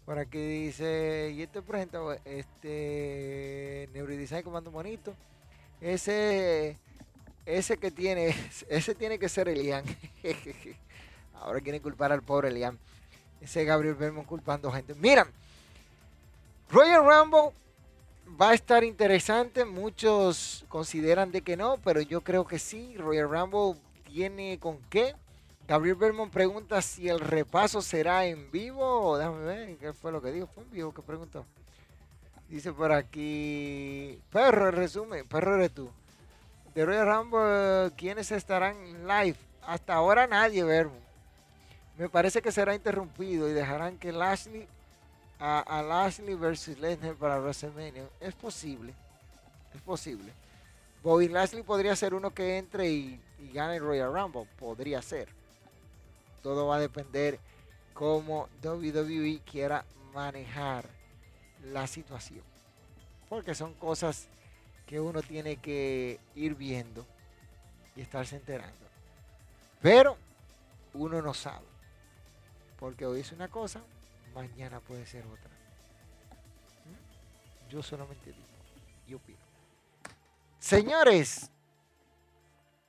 S1: Por aquí dice, y este presenta este Neurodesign Comando Bonito. Ese, ese que tiene, ese tiene que ser Elian. Ahora quieren culpar al pobre Elian. Ese Gabriel Belmont culpando gente. Mira, Royal Rumble va a estar interesante. Muchos consideran de que no, pero yo creo que sí. Royal Rumble tiene con qué. Gabriel Belmont pregunta si el repaso será en vivo. Déjame ver qué fue lo que dijo. Fue en vivo que preguntó. Dice por aquí. Perro, resumen. Perro eres tú. De Royal Rumble, ¿quiénes estarán live? Hasta ahora nadie, Belmont. Me parece que será interrumpido y dejarán que Lashley a, Lashley versus Lesnar para WrestleMania. Es posible. Es posible. Bobby Lashley podría ser uno que entre y, y gane el Royal Rumble. Podría ser. Todo va a depender cómo WWE quiera manejar la situación. Porque son cosas que uno tiene que ir viendo y estarse enterando. Pero uno no sabe. Porque hoy es una cosa, mañana puede ser otra. ¿Mm? Yo solamente digo y opino. Señores,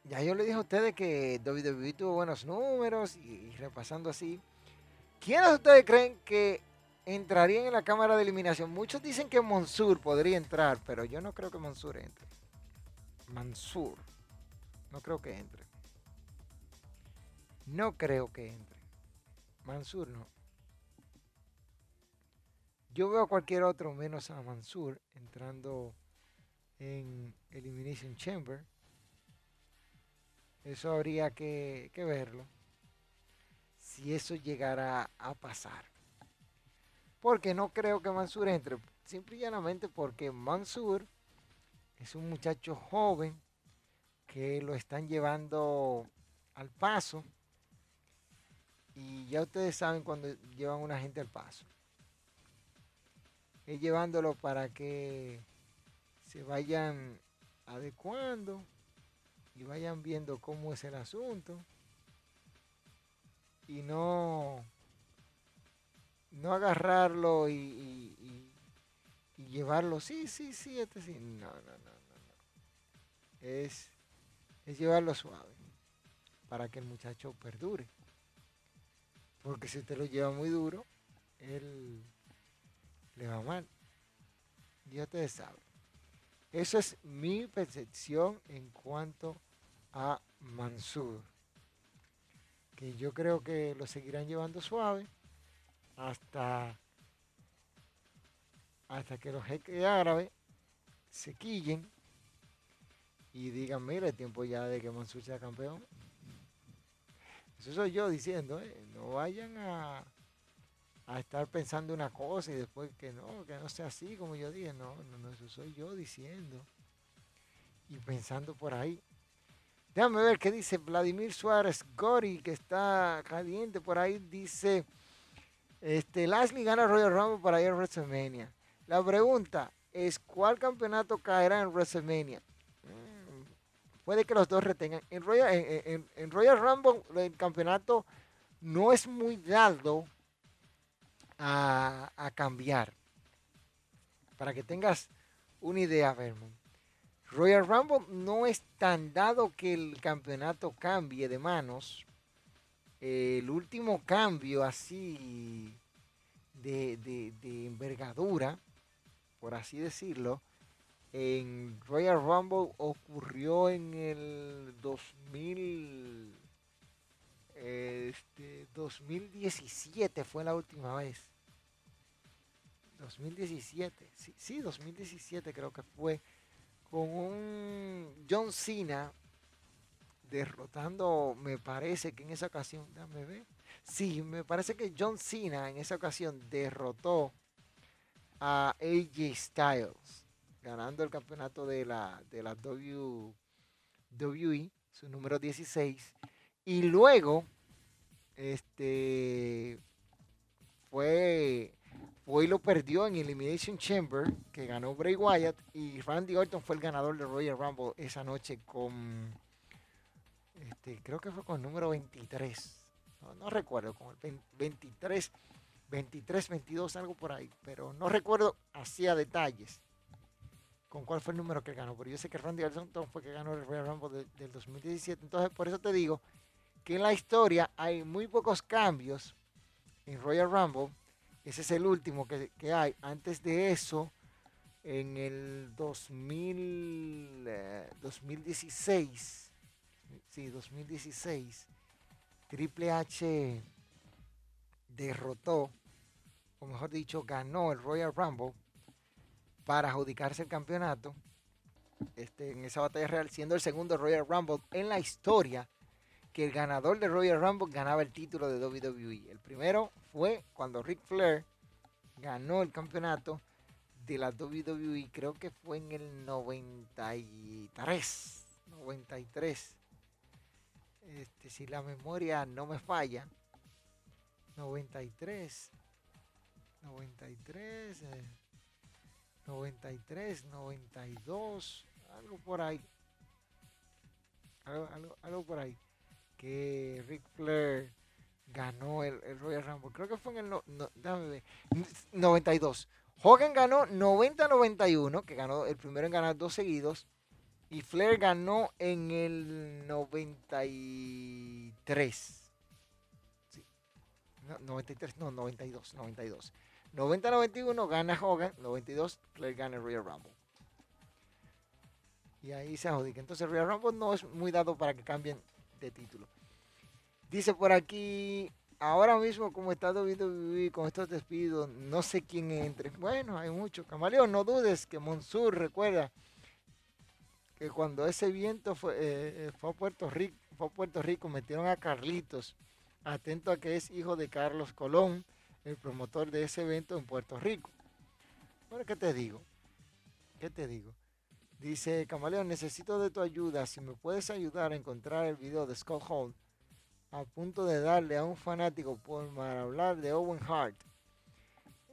S1: ya yo le dije a ustedes que WWE tuvo buenos números y, repasando así. ¿Quiénes ustedes creen que entrarían en la cámara de eliminación? Muchos dicen que Mansur podría entrar, pero yo no creo que Mansur entre. Mansur. No creo que entre. No creo que entre. Mansur no. Yo veo a cualquier otro menos a Mansur entrando en Elimination Chamber. Eso habría que, verlo. Si eso llegara a pasar. Porque no creo que Mansur entre. Simple y llanamente porque Mansur es un muchacho joven que lo están llevando al paso. Y ya ustedes saben cuando llevan una gente al paso. Es llevándolo para que se vayan adecuando y vayan viendo cómo es el asunto y no no agarrarlo y, llevarlo sí sí sí este sí no no no no no. Es es llevarlo suave para que el muchacho perdure. Porque si usted lo lleva muy duro él le va mal ya ustedes saben esa es mi percepción en cuanto a Mansur. Que yo creo que lo seguirán llevando suave hasta, hasta que los jeques árabes se quillen y digan, mira, el tiempo ya de que Mansur sea campeón. Eso soy yo diciendo, ¿eh? no vayan a, a estar pensando una cosa y después que no, que no sea así como yo dije. No, no, no, eso soy yo diciendo y pensando por ahí. Déjame ver qué dice Vladimir Suárez Gori, que está caliente por ahí. Dice, Este, Lashley gana Royal Rumble para ir a WrestleMania. La pregunta es, ¿cuál campeonato caerá en WrestleMania? Mm, puede que los dos retengan. En Royal, en Royal Rumble el campeonato no es muy dado a, cambiar. Para que tengas una idea, Vermont. Royal Rumble no es tan dado que el campeonato cambie de manos. El último cambio así de, de, envergadura, por así decirlo, en Royal Rumble ocurrió en el 2000 este, 2017 fue la última vez. 2017, sí, sí, 2017 creo que fue con un John Cena derrotando, me parece que en esa ocasión, déjame ver. Sí, me parece que John Cena en esa ocasión derrotó a AJ Styles, ganando el campeonato de la, de la WWE, su número 16. Y luego, este, fue, fue y lo perdió en Elimination Chamber, que ganó Bray Wyatt, y Randy Orton fue el ganador de Royal Rumble esa noche con, este, creo que fue con el número 23. No, recuerdo, con el 23, 23, 22, algo por ahí, pero no recuerdo hacía detalles con cuál fue el número que ganó, pero yo sé que Randy Orton fue que ganó el Royal Rumble del 2017, entonces por eso te digo que en la historia hay muy pocos cambios en Royal Rumble. Ese es el último que, hay. Antes de eso, en el 2000, 2016, eh, sí, 2016, Triple H derrotó, o mejor dicho, ganó el Royal Rumble para adjudicarse el campeonato este, en esa batalla real, siendo el segundo Royal Rumble en la historia que el ganador de Royal Rumble ganaba el título de WWE. El primero fue cuando Ric Flair ganó el campeonato de la WWE, creo que fue en el 93. 93. Este, si la memoria no me falla. 93. 93. 93, 92. Algo por ahí. algo por ahí que Ric Flair ganó el, Royal Rumble. Creo que fue en el no, 92. Hogan ganó 90-91, que ganó el primero en ganar dos seguidos. Y Flair ganó en el 93. Sí. 93, no, 92, 92. 90-91 gana Hogan, 92 Flair gana el Royal Rumble. Y ahí se adjudica. Entonces Royal Rumble no es muy dado para que cambien de título. Dice por aquí, ahora mismo como está vivir con estos despidos, no sé quién entre. Bueno, hay mucho. Camaleón, no dudes que Monsur recuerda que cuando ese viento fue, eh, fue, a Puerto Rico, fue a Puerto Rico, metieron a Carlitos, atento a que es hijo de Carlos Colón, el promotor de ese evento en Puerto Rico. Bueno, ¿qué te digo? ¿Qué te digo? Dice Camaleón, necesito de tu ayuda. Si me puedes ayudar a encontrar el video de Scott Hall a punto de darle a un fanático por hablar de Owen Hart.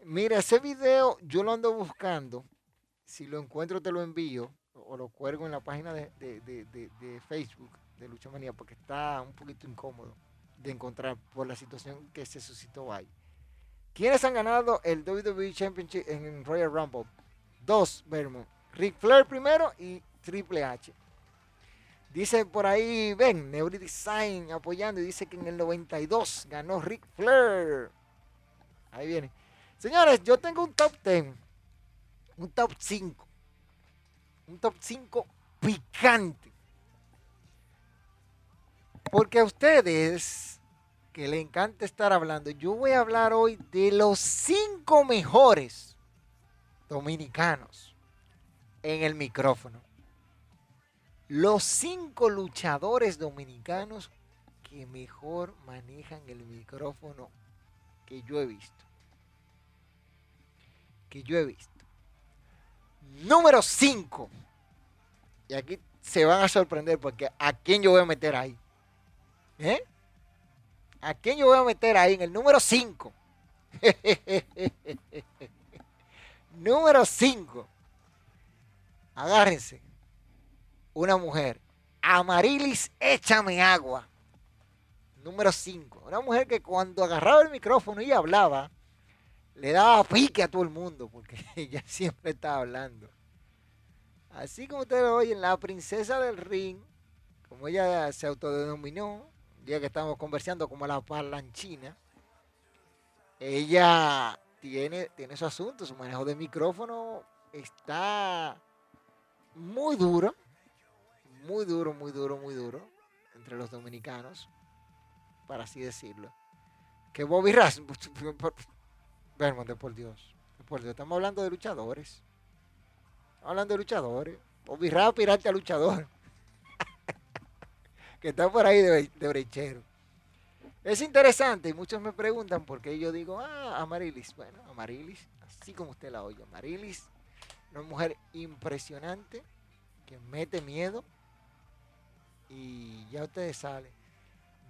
S1: Mira, ese video yo lo ando buscando. Si lo encuentro te lo envío o lo cuelgo en la página de, Facebook de Lucha Manía porque está un poquito incómodo de encontrar por la situación que se suscitó ahí. ¿Quiénes han ganado el WWE Championship en Royal Rumble? Dos, Vermont. Ric Flair primero y Triple H. Dice por ahí, ven, Design apoyando y dice que en el 92 ganó Ric Flair. Ahí viene. Señores, yo tengo un top 10, un top 5, un top 5 picante. Porque a ustedes, que le encanta estar hablando, yo voy a hablar hoy de los 5 mejores dominicanos en el micrófono. Los cinco luchadores dominicanos que mejor manejan el micrófono que yo he visto. Que yo he visto. Número 5. Y aquí se van a sorprender porque ¿a quién yo voy a meter ahí? ¿Eh? ¿A quién yo voy a meter ahí en el número 5? Número 5. Agárrense. Una mujer. Amarilis, échame agua. Número 5. Una mujer que cuando agarraba el micrófono y hablaba, le daba pique a todo el mundo, porque ella siempre estaba hablando. Así como ustedes lo oyen, la princesa del ring, como ella se autodenominó, ya que estamos conversando como la parlanchina, ella tiene, tiene su asunto, su manejo de micrófono está muy duro, muy duro, muy duro, muy duro entre los dominicanos, para así decirlo. Que Bobby Ras, por Dios, por Dios, estamos hablando de luchadores. Estamos hablando de luchadores. Bobby Ras, pirate a luchador. que está por ahí de, de brechero. Es interesante y muchos me preguntan por qué yo digo, ah, Amarilis. Bueno, Amarilis, así como usted la oye, Amarilis, una mujer impresionante que mete miedo y ya ustedes salen.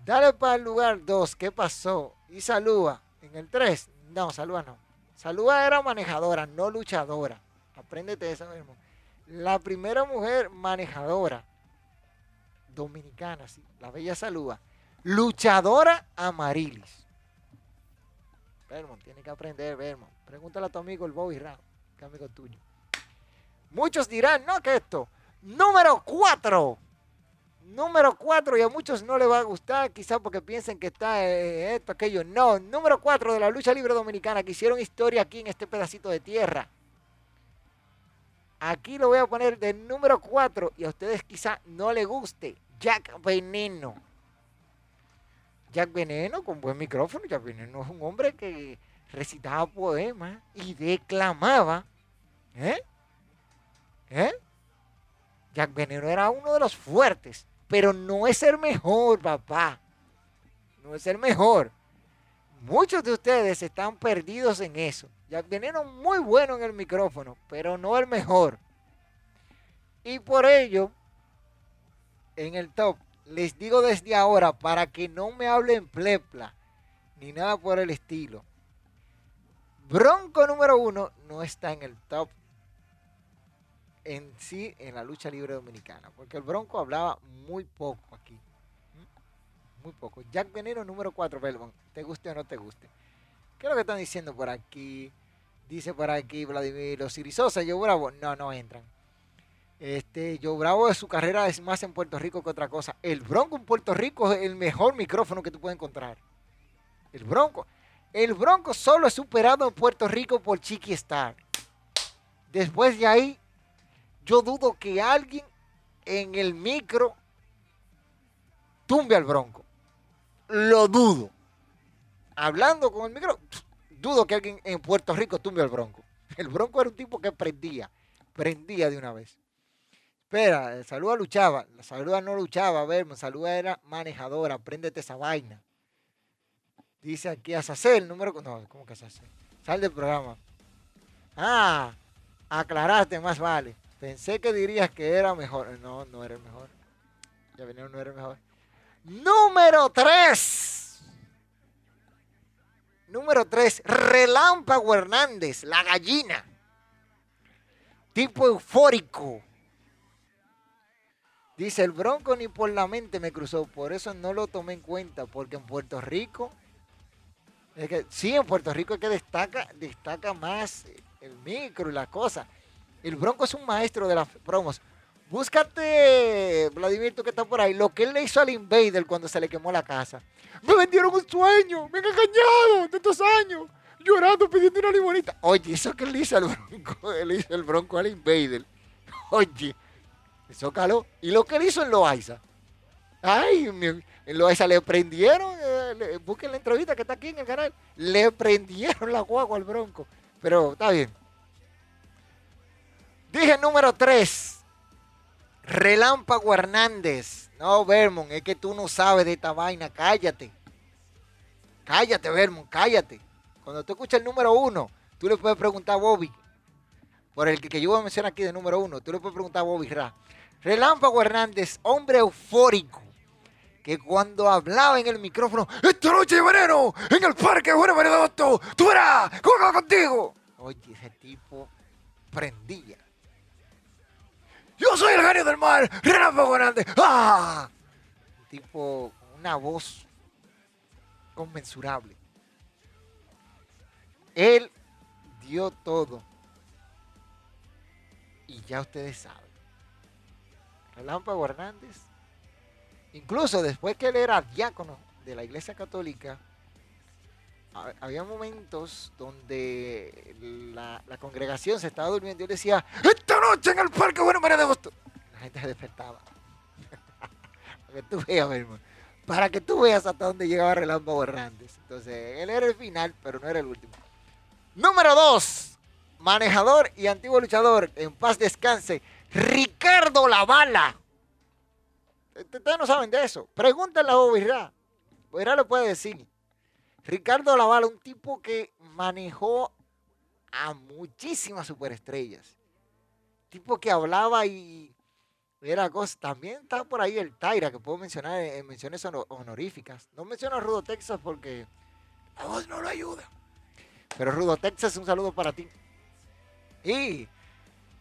S1: Dale para el lugar 2, ¿qué pasó? Y saluda. En el 3, no, saluda no. Saluda era manejadora, no luchadora. Apréndete eso mismo. La primera mujer manejadora dominicana, sí, la bella saluda Luchadora Amarilis. Vermont, tiene que aprender, Vermont. Pregúntale a tu amigo el Bobby Ram, que amigo tuyo. Muchos dirán, no, que esto. Número 4. Número 4, y a muchos no les va a gustar, quizás porque piensen que está eh, esto, aquello. No, número 4 de la lucha libre dominicana, que hicieron historia aquí en este pedacito de tierra. Aquí lo voy a poner de número 4 y a ustedes quizás no les guste. Jack Veneno. Jack Veneno, con buen micrófono, Jack Veneno es un hombre que recitaba poemas y declamaba. ¿Eh? ¿Eh? Jack Veneno era uno de los fuertes, pero no es el mejor, papá. No es el mejor. Muchos de ustedes están perdidos en eso. Jack Veneno muy bueno en el micrófono, pero no el mejor. Y por ello, en el top les digo desde ahora para que no me hablen plepla ni nada por el estilo. Bronco número uno no está en el top en sí en la lucha libre dominicana, porque el Bronco hablaba muy poco aquí. Muy poco. Jack Veneno número 4, Belmont. ¿Te guste o no te guste? ¿Qué es lo que están diciendo por aquí? Dice por aquí Vladimir, los Sirisosa, yo bravo. No, no entran. Este, yo Bravo de su carrera es más en Puerto Rico que otra cosa. El Bronco en Puerto Rico es el mejor micrófono que tú puedes encontrar. El Bronco. El Bronco solo es superado en Puerto Rico por Chiqui Star. Después de ahí, yo dudo que alguien en el micro tumbe al Bronco. Lo dudo. Hablando con el micro, dudo que alguien en Puerto Rico tumbe al Bronco. El Bronco era un tipo que prendía, prendía de una vez. Espera, el saluda luchaba. La saluda no luchaba, ver, saluda era manejadora. Apréndete esa vaina. Dice aquí el número. No, ¿cómo que Sacel? Sal del programa. Ah, aclaraste, más vale. Pensé que dirías que era mejor. No, no era el mejor. Ya venía, no era el mejor. Número 3. Número 3. Relámpago Hernández, la gallina. Tipo eufórico Dice, el Bronco ni por la mente me cruzó, por eso no lo tomé en cuenta, porque en Puerto Rico, es que, sí, en Puerto Rico es que destaca, destaca más el micro y la cosa. El Bronco es un maestro de las promos. Búscate, Vladimir, tú que estás por ahí, lo que él le hizo al Invader cuando se le quemó la casa. Me vendieron un sueño, me han engañado de estos años, llorando, pidiendo una limonita. Oye, eso que él hizo al Bronco, él hizo el Bronco al Invader. Oye, eso caló. ¿Y lo que él hizo en Loaiza? Ay, en Loaiza le prendieron, eh, busquen la entrevista que está aquí en el canal, le prendieron la guagua al bronco. Pero está bien. Dije número 3. Relámpago Hernández. No, Vermont, es que tú no sabes de esta vaina. Cállate. Cállate, Vermont, cállate. Cuando tú escuchas el número 1, tú le puedes preguntar a Bobby. Por el que, yo voy a mencionar aquí de número 1, tú le puedes preguntar a Bobby Ra. Relámpago Hernández, hombre eufórico, que cuando hablaba en el micrófono, esta noche de verano, en el parque Bueno Venedosto, tú verás, juega contigo. Oye, ese tipo prendía. Yo soy el genio del mar, Relámpago Grande. ¡Ah! Tipo, una voz conmensurable. Él dio todo. Y ya ustedes saben. Relámpago Hernández, incluso después que él era diácono de la Iglesia Católica, había momentos donde la, congregación se estaba durmiendo y él decía, esta noche en el Parque Bueno María de Agosto. La gente se despertaba. para que tú veas, hermano. Para que tú veas hasta dónde llegaba Relámpago Hernández. Entonces, él era el final, pero no era el último. Número dos, manejador y antiguo luchador, en paz descanse, Ricardo Lavala. Ustedes no saben de eso. Pregúntenle a Bobirá. Bobirá le puede decir. Ricardo Lavala, un tipo que manejó a muchísimas superestrellas. Tipo que hablaba y era cosa. También está por ahí el Taira, que puedo mencionar en menciones honoríficas. No menciono a Rudo Texas porque la voz no lo ayuda. Pero Rudo Texas, un saludo para ti. Y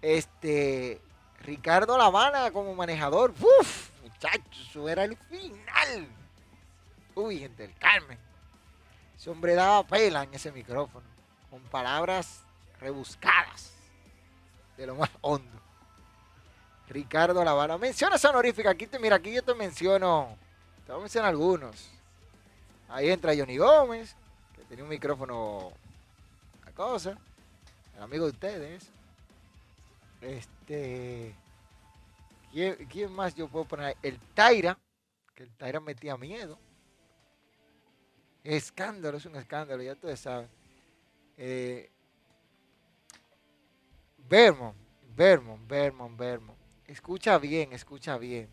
S1: este Ricardo Lavana como manejador. Uf, muchachos, eso era el final. Uy, gente del Carmen. Ese hombre daba pela en ese micrófono. Con palabras rebuscadas. De lo más hondo. Ricardo Lavana. Menciones honoríficas. Aquí mira, aquí yo te menciono. Te voy a mencionar algunos. Ahí entra Johnny Gómez, que tenía un micrófono. La cosa. El amigo de ustedes. Este. ¿quién, más yo puedo poner? El Taira, que el Taira metía miedo. Escándalo, es un escándalo, ya ustedes saben. Eh, Vermont, Vermont, Vermont, Vermont. Escucha bien, escucha bien.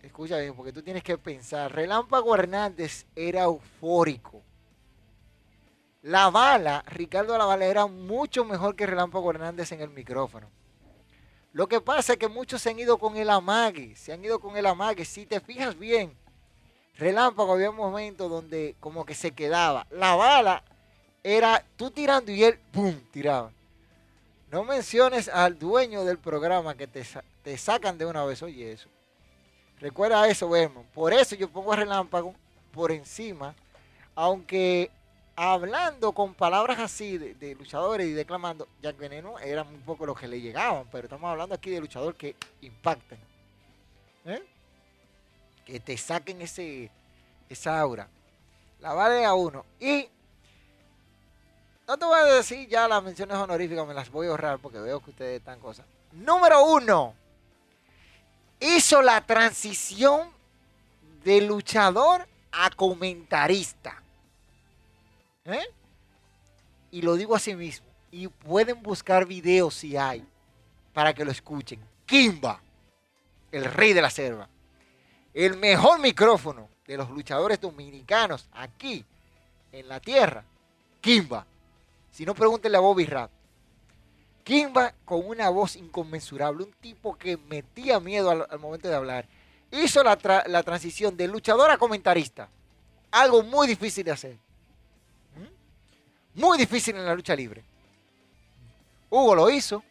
S1: Escucha bien, porque tú tienes que pensar. Relámpago Hernández era eufórico. La bala, Ricardo La Bala era mucho mejor que Relámpago Hernández en el micrófono. Lo que pasa es que muchos se han ido con el amague, se han ido con el amague. Si te fijas bien, Relámpago había un momento donde como que se quedaba. La bala era tú tirando y él, ¡pum!, tiraba. No menciones al dueño del programa que te, te sacan de una vez, oye eso. Recuerda eso, Vermont. Por eso yo pongo Relámpago por encima, aunque hablando con palabras así de, luchadores y declamando, Jack Veneno era un poco lo que le llegaban, pero estamos hablando aquí de luchadores que impactan. ¿eh? Que te saquen ese, esa aura. La vale a uno. Y no te voy a decir ya las menciones honoríficas, me las voy a ahorrar porque veo que ustedes están cosas. Número uno. Hizo la transición de luchador a comentarista. ¿Eh? Y lo digo así mismo. Y pueden buscar videos si hay para que lo escuchen. Kimba, el rey de la selva. El mejor micrófono de los luchadores dominicanos aquí en la tierra. Kimba. Si no, pregúntenle a Bobby Rap. Kimba con una voz inconmensurable, un tipo que metía miedo al, momento de hablar. Hizo la, transición de luchador a comentarista. Algo muy difícil de hacer. Muy difícil en la lucha libre. Hugo lo hizo,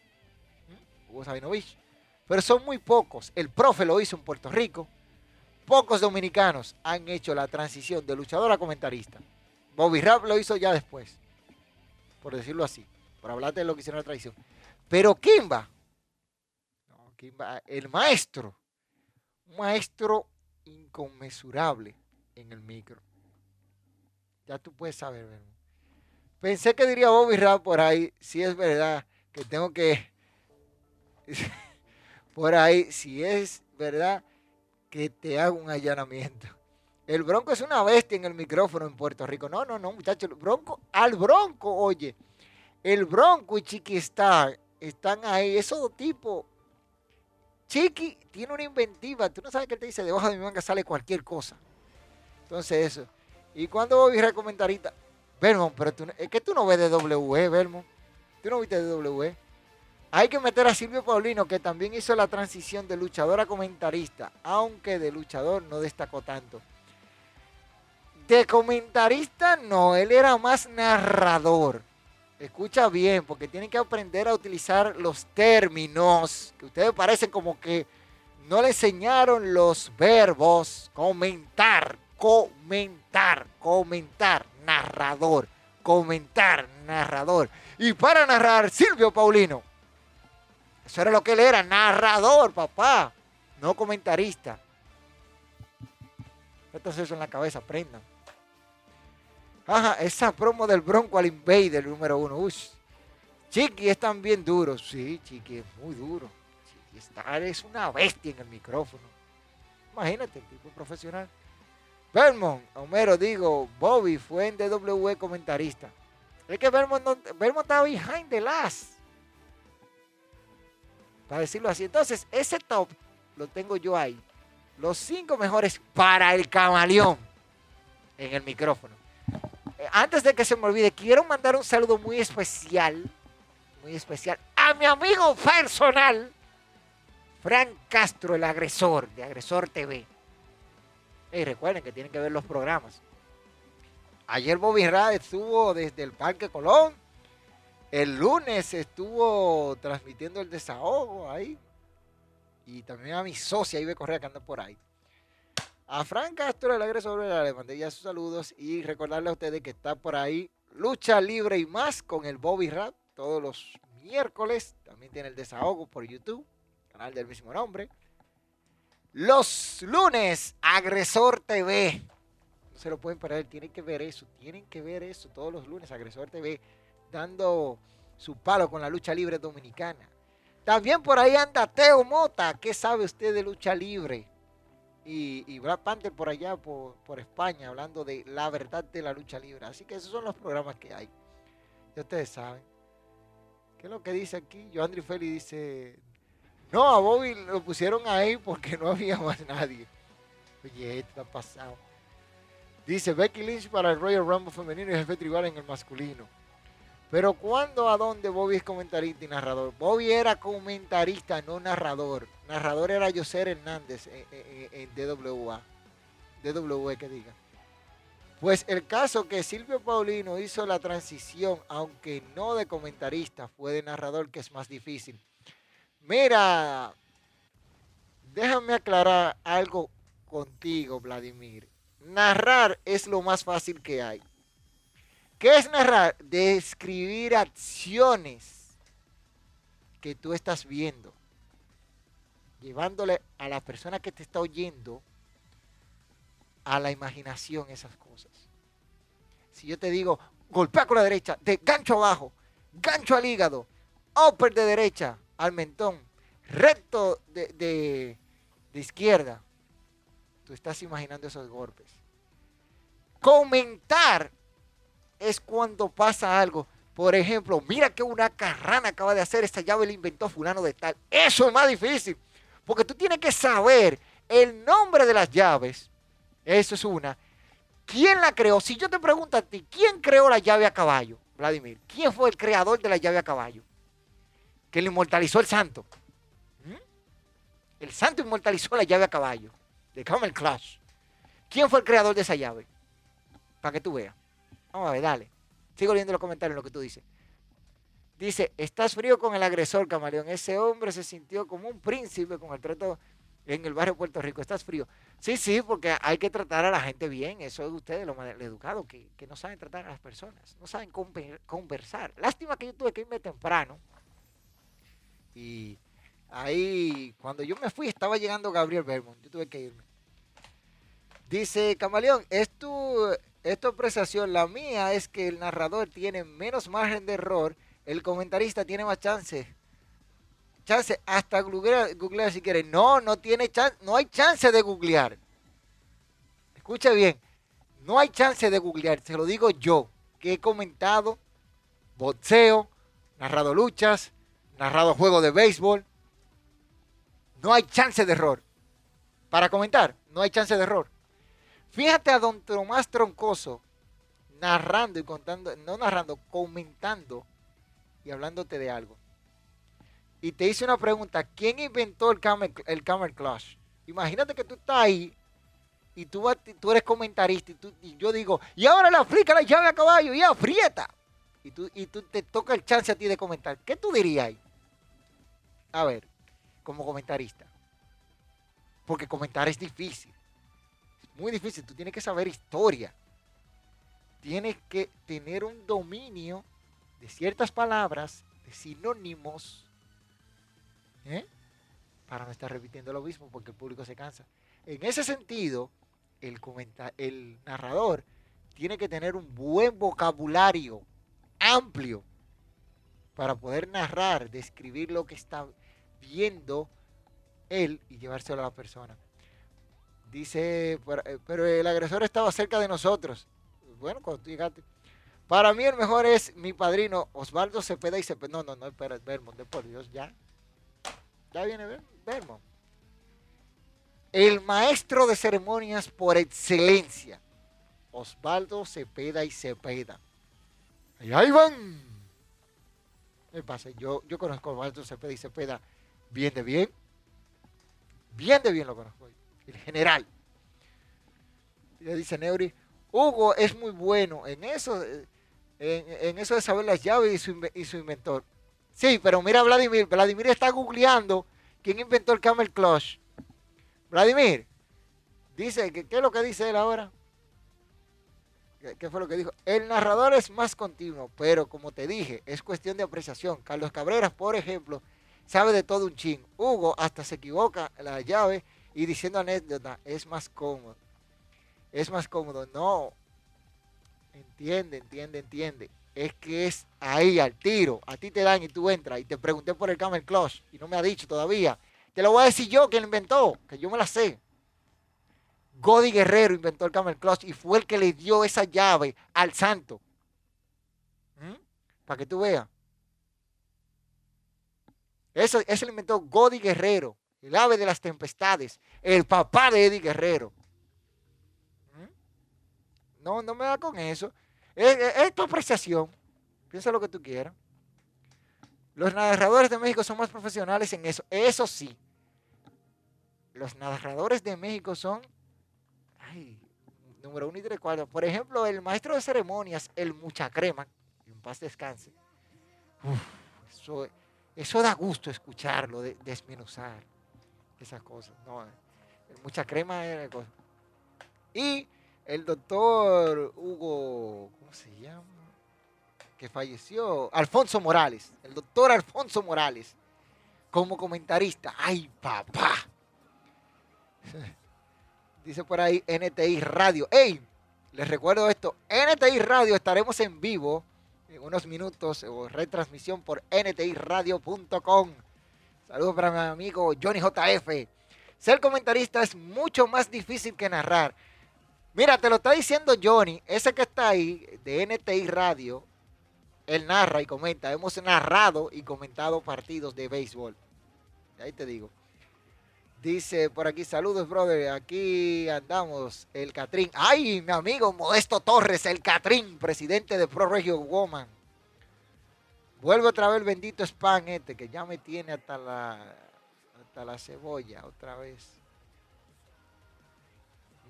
S1: Hugo Sabinovich, pero son muy pocos. El profe lo hizo en Puerto Rico. Pocos dominicanos han hecho la transición de luchador a comentarista. Bobby Rap lo hizo ya después, por decirlo así, por hablarte de lo que hicieron la tradición. Pero Kimba, Kimba, el maestro, un maestro inconmensurable en el micro. Ya tú puedes saber, ¿verdad? Pensé que diría Bobby Rap por ahí, si es verdad que tengo que, por ahí, si es verdad que te hago un allanamiento. El Bronco es una bestia en el micrófono en Puerto Rico. No, no, no, muchachos. El Bronco, al Bronco, oye. El Bronco y Chiqui Star están ahí. Esos dos tipos. Chiqui tiene una inventiva. Tú no sabes que él te dice, debajo de mi manga sale cualquier cosa. Entonces eso. Y cuando Bobby Rap Vermont, pero tú, es que tú no ves de W, Vermont. Tú no viste de W. Hay que meter a Silvio Paulino, que también hizo la transición de luchador a comentarista, aunque de luchador no destacó tanto. De comentarista no, él era más narrador. Escucha bien, porque tienen que aprender a utilizar los términos, que ustedes parecen como que no le enseñaron los verbos. Comentar, comentar, comentar, narrador, comentar, narrador. Y para narrar, Silvio Paulino. Eso era lo que él era, narrador, papá, no comentarista. Entonces eso en la cabeza, aprendan. Ajá, esa promo del Bronco al Invader número uno. Uy, Chiqui es también duro. Sí, Chiqui es muy duro. Chiqui está, es una bestia en el micrófono. Imagínate, el tipo profesional. Vermont, Homero, digo, Bobby fue en DW comentarista. Es que Vermont, no, Vermont estaba behind the last. Para decirlo así. Entonces, ese top lo tengo yo ahí. Los cinco mejores para el camaleón en el micrófono. Eh, antes de que se me olvide, quiero mandar un saludo muy especial, muy especial, a mi amigo personal, Frank Castro, el agresor de Agresor TV. Y recuerden que tienen que ver los programas. Ayer Bobby Rad estuvo desde el Parque Colón. El lunes estuvo transmitiendo el desahogo ahí. Y también a mi socia Ibe Correa que anda por ahí. A Frank Castro, el agresor, le mandé ya sus saludos. Y recordarle a ustedes que está por ahí Lucha Libre y más con el Bobby Rap todos los miércoles. También tiene el desahogo por YouTube, canal del mismo nombre. Los lunes, Agresor TV. No se lo pueden perder, tienen que ver eso, tienen que ver eso todos los lunes, Agresor TV, dando su palo con la lucha libre dominicana. También por ahí anda Teo Mota, ¿qué sabe usted de lucha libre? Y, y Brad Panther por allá, por, por, España, hablando de la verdad de la lucha libre. Así que esos son los programas que hay. Ya ustedes saben. ¿Qué es lo que dice aquí? Yo, Andrew Feli dice, no, a Bobby lo pusieron ahí porque no había más nadie. Oye, esto ha pasado. Dice Becky Lynch para el Royal Rumble femenino y jefe tribal en el masculino. Pero ¿cuándo, a dónde Bobby es comentarista y narrador? Bobby era comentarista, no narrador. Narrador era José Hernández en, en, en DWA. Que diga. Pues el caso que Silvio Paulino hizo la transición, aunque no de comentarista, fue de narrador, que es más difícil. Mira, déjame aclarar algo contigo, Vladimir. Narrar es lo más fácil que hay. ¿Qué es narrar? Describir acciones que tú estás viendo, llevándole a la persona que te está oyendo a la imaginación esas cosas. Si yo te digo, golpea con la derecha, de gancho abajo, gancho al hígado, upper de derecha, al mentón, recto de, de, de izquierda, tú estás imaginando esos golpes. Comentar es cuando pasa algo. Por ejemplo, mira que una carrana acaba de hacer esta llave, la inventó fulano de tal. Eso es más difícil, porque tú tienes que saber el nombre de las llaves. Eso es una. ¿Quién la creó? Si yo te pregunto a ti, ¿quién creó la llave a caballo? Vladimir, ¿quién fue el creador de la llave a caballo? Que le inmortalizó el santo. ¿Mm? El santo inmortalizó la llave a caballo de Camel Clash. ¿Quién fue el creador de esa llave? Para que tú veas. Vamos a ver, dale. Sigo leyendo los comentarios lo que tú dices. Dice, estás frío con el agresor, camaleón. Ese hombre se sintió como un príncipe con el trato en el barrio Puerto Rico. Estás frío. Sí, sí, porque hay que tratar a la gente bien. Eso es de ustedes, lo educado, que, que no saben tratar a las personas. No saben conversar. Lástima que yo tuve que irme temprano. Y ahí, cuando yo me fui, estaba llegando Gabriel Belmont. Yo tuve que irme. Dice, camaleón, es tu esta apreciación, la mía, es que el narrador tiene menos margen de error, el comentarista tiene más chance. Chance, hasta googlear, googlear si quiere. No, no tiene chance, no hay chance de googlear. Escuche bien, no hay chance de googlear, se lo digo yo, que he comentado boxeo, narrado luchas, narrado juego de béisbol. No hay chance de error. Para comentar, no hay chance de error. Fíjate a don Tomás Troncoso narrando y contando, no narrando, comentando y hablándote de algo. y te hice una pregunta, ¿quién inventó el camel, el camel clutch? Imagínate que tú estás ahí y tú, tú eres comentarista y, tú, y yo digo, y ahora le aplica la llave a caballo y aprieta. Y tú, y tú te toca el chance a ti de comentar. ¿Qué tú dirías ahí? A ver, como comentarista. Porque comentar es difícil. Muy difícil. Tú tienes que saber historia. Tienes que tener un dominio de ciertas palabras, de sinónimos, ¿eh? para no estar repitiendo lo mismo porque el público se cansa. En ese sentido, el, el narrador tiene que tener un buen vocabulario amplio para poder narrar, describir lo que está viendo él y llevárselo a la persona. Dice, pero el agresor estaba cerca de nosotros. Bueno, cuando tú llegaste. Para mí el mejor es mi padrino Osvaldo Cepeda y Cepeda. No, no, no, espera, Vermont, de por Dios, ya. Ya viene Vermont. El maestro de ceremonias por excelencia. Osvaldo Cepeda y Cepeda. ahí van. ¿Qué pasa? Yo, yo conozco a Osvaldo Cepeda y Cepeda bien de bien. Bien de bien lo conozco. El general. le dice Neuri, Hugo es muy bueno en eso, en, eso de saber las llaves y su, inventor. Sí, pero mira Vladimir, Vladimir está googleando quién inventó el Camel Clutch. Vladimir, dice, ¿qué, es lo que dice él ahora? ¿Qué, fue lo que dijo? El narrador es más continuo, pero como te dije, es cuestión de apreciación. Carlos Cabreras, por ejemplo, sabe de todo un ching. Hugo hasta se equivoca la llave y diciendo anécdota es más cómodo es más cómodo. No. Entiende, entiende, entiende. Es que es ahí al tiro. A ti te dan y tú entras. Y te pregunté por el Camel Clutch y no me ha dicho todavía. Te lo voy a decir yo que lo inventó, que yo me la sé. Godi Guerrero inventó el Camel Clutch y fue el que le dio esa llave al santo. ¿Mm? Para que tú veas. Eso, eso lo inventó Godi Guerrero, el ave de las tempestades, el papá de Eddie Guerrero. No, no me da con eso. Es, tu apreciación. Piensa lo que tú quieras. Los narradores de México son más profesionales en eso. Eso sí. Los narradores de México son. Ay, número uno y tres cuatro. Por ejemplo, el maestro de ceremonias, el mucha crema. En paz descanse. eso, eso da gusto escucharlo, desmenuzar esas cosas. No, mucha crema es cosa. Y el doctor Hugo, ¿cómo se llama? Que falleció, Alfonso Morales, el doctor Alfonso Morales, como comentarista. ¡Ay, papá! Dice por ahí NTI Radio. ¡Ey! Les recuerdo esto, NTI Radio estaremos en vivo en unos minutos o retransmisión por ntiradio.com. Saludos para mi amigo Johnny JF. Ser comentarista es mucho más difícil que narrar. Mira, te lo está diciendo Johnny, ese que está ahí de NTI Radio, él narra y comenta. Hemos narrado y comentado partidos de béisbol. Ahí te digo. Dice por aquí, saludos, brother. Aquí andamos, el Catrín. ¡Ay, mi amigo Modesto Torres, el Catrín, presidente de Pro Regio Woman! Vuelve otra vez el bendito spam este, que ya me tiene hasta la, hasta la cebolla, otra vez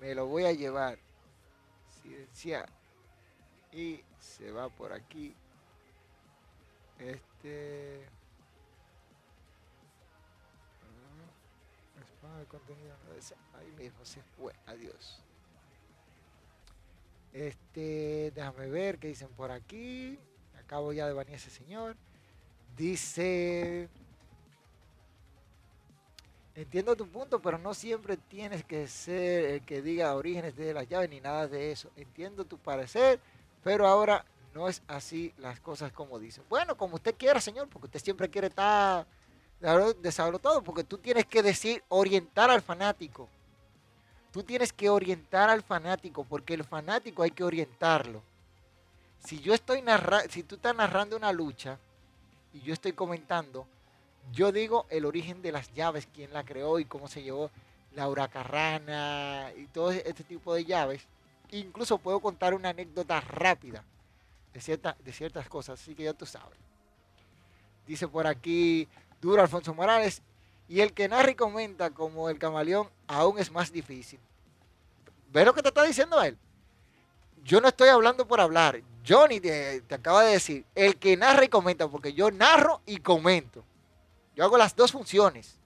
S1: me lo voy a llevar. Silenciar. Y se va por aquí. Este. de contenido. Ahí mismo se fue. Adiós. Este, déjame ver qué dicen por aquí. Acabo ya de bañar ese señor. Dice. Entiendo tu punto, pero no siempre tienes que ser el que diga orígenes de las llaves ni nada de eso. Entiendo tu parecer, pero ahora no es así las cosas como dicen. Bueno, como usted quiera, señor, porque usted siempre quiere estar de saberlo todo, porque tú tienes que decir, orientar al fanático. Tú tienes que orientar al fanático, porque el fanático hay que orientarlo. Si yo estoy narrando, si tú estás narrando una lucha y yo estoy comentando, yo digo el origen de las llaves, quién la creó y cómo se llevó Laura Carrana y todo este tipo de llaves. Incluso puedo contar una anécdota rápida de, cierta, de ciertas cosas, así que ya tú sabes. Dice por aquí duro Alfonso Morales. Y el que narra y comenta como el camaleón aún es más difícil. ¿Ves lo que te está diciendo él? Yo no estoy hablando por hablar. Johnny te, acaba de decir, el que narra y comenta, porque yo narro y comento. Yo hago las dos funciones.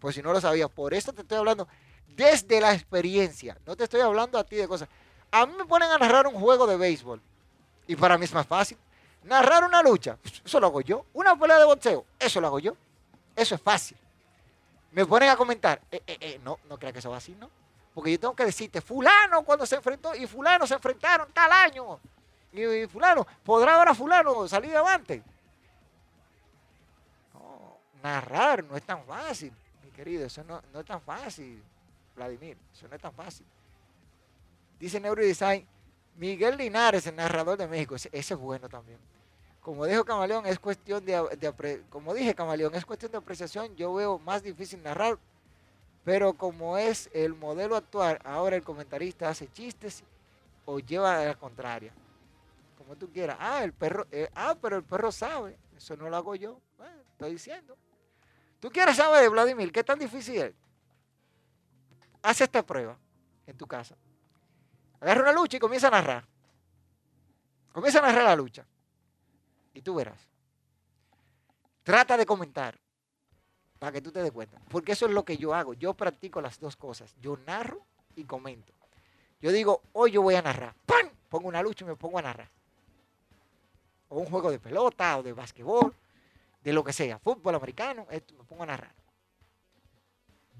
S1: Pues si no lo sabías, por eso te estoy hablando desde la experiencia. No te estoy hablando a ti de cosas. A mí me ponen a narrar un juego de béisbol. Y para mí es más fácil. Narrar una lucha, eso lo hago yo. Una pelea de boxeo, eso lo hago yo. Eso es fácil. Me ponen a comentar, eh, eh, eh, no, no creas que eso va así, ¿no? Porque yo tengo que decirte, fulano cuando se enfrentó, y fulano se enfrentaron tal año. Y, fulano, ¿podrá ahora fulano salir adelante? No, narrar no es tan fácil, mi querido, eso no, no es tan fácil, Vladimir, eso no es tan fácil. Dice Neurodesign, Miguel Linares, el narrador de México, ese, es bueno también. Como dijo Camaleón, es cuestión de, como dije Camaleón, es cuestión de apreciación. Yo veo más difícil narrar, pero como es el modelo actual, ahora el comentarista hace chistes o lleva a la contraria. Tú quieras. Ah, el perro, eh, ah, pero el perro sabe. Eso no lo hago yo. estoy diciendo. ¿Tú quieres saber, Vladimir, qué tan difícil es? Esta prueba en tu casa. Agarra una lucha y comienza a narrar. Comienza a narrar la lucha. Y tú verás. Trata de comentar para que tú te des cuenta. Porque eso es lo que yo hago. Yo practico las dos cosas. Yo narro y comento. Yo digo, hoy yo voy a narrar. ¡Pam! Pongo una lucha y me pongo a narrar. O un juego de pelota o de básquetbol, de lo que sea. Fútbol americano, esto me pongo a narrar.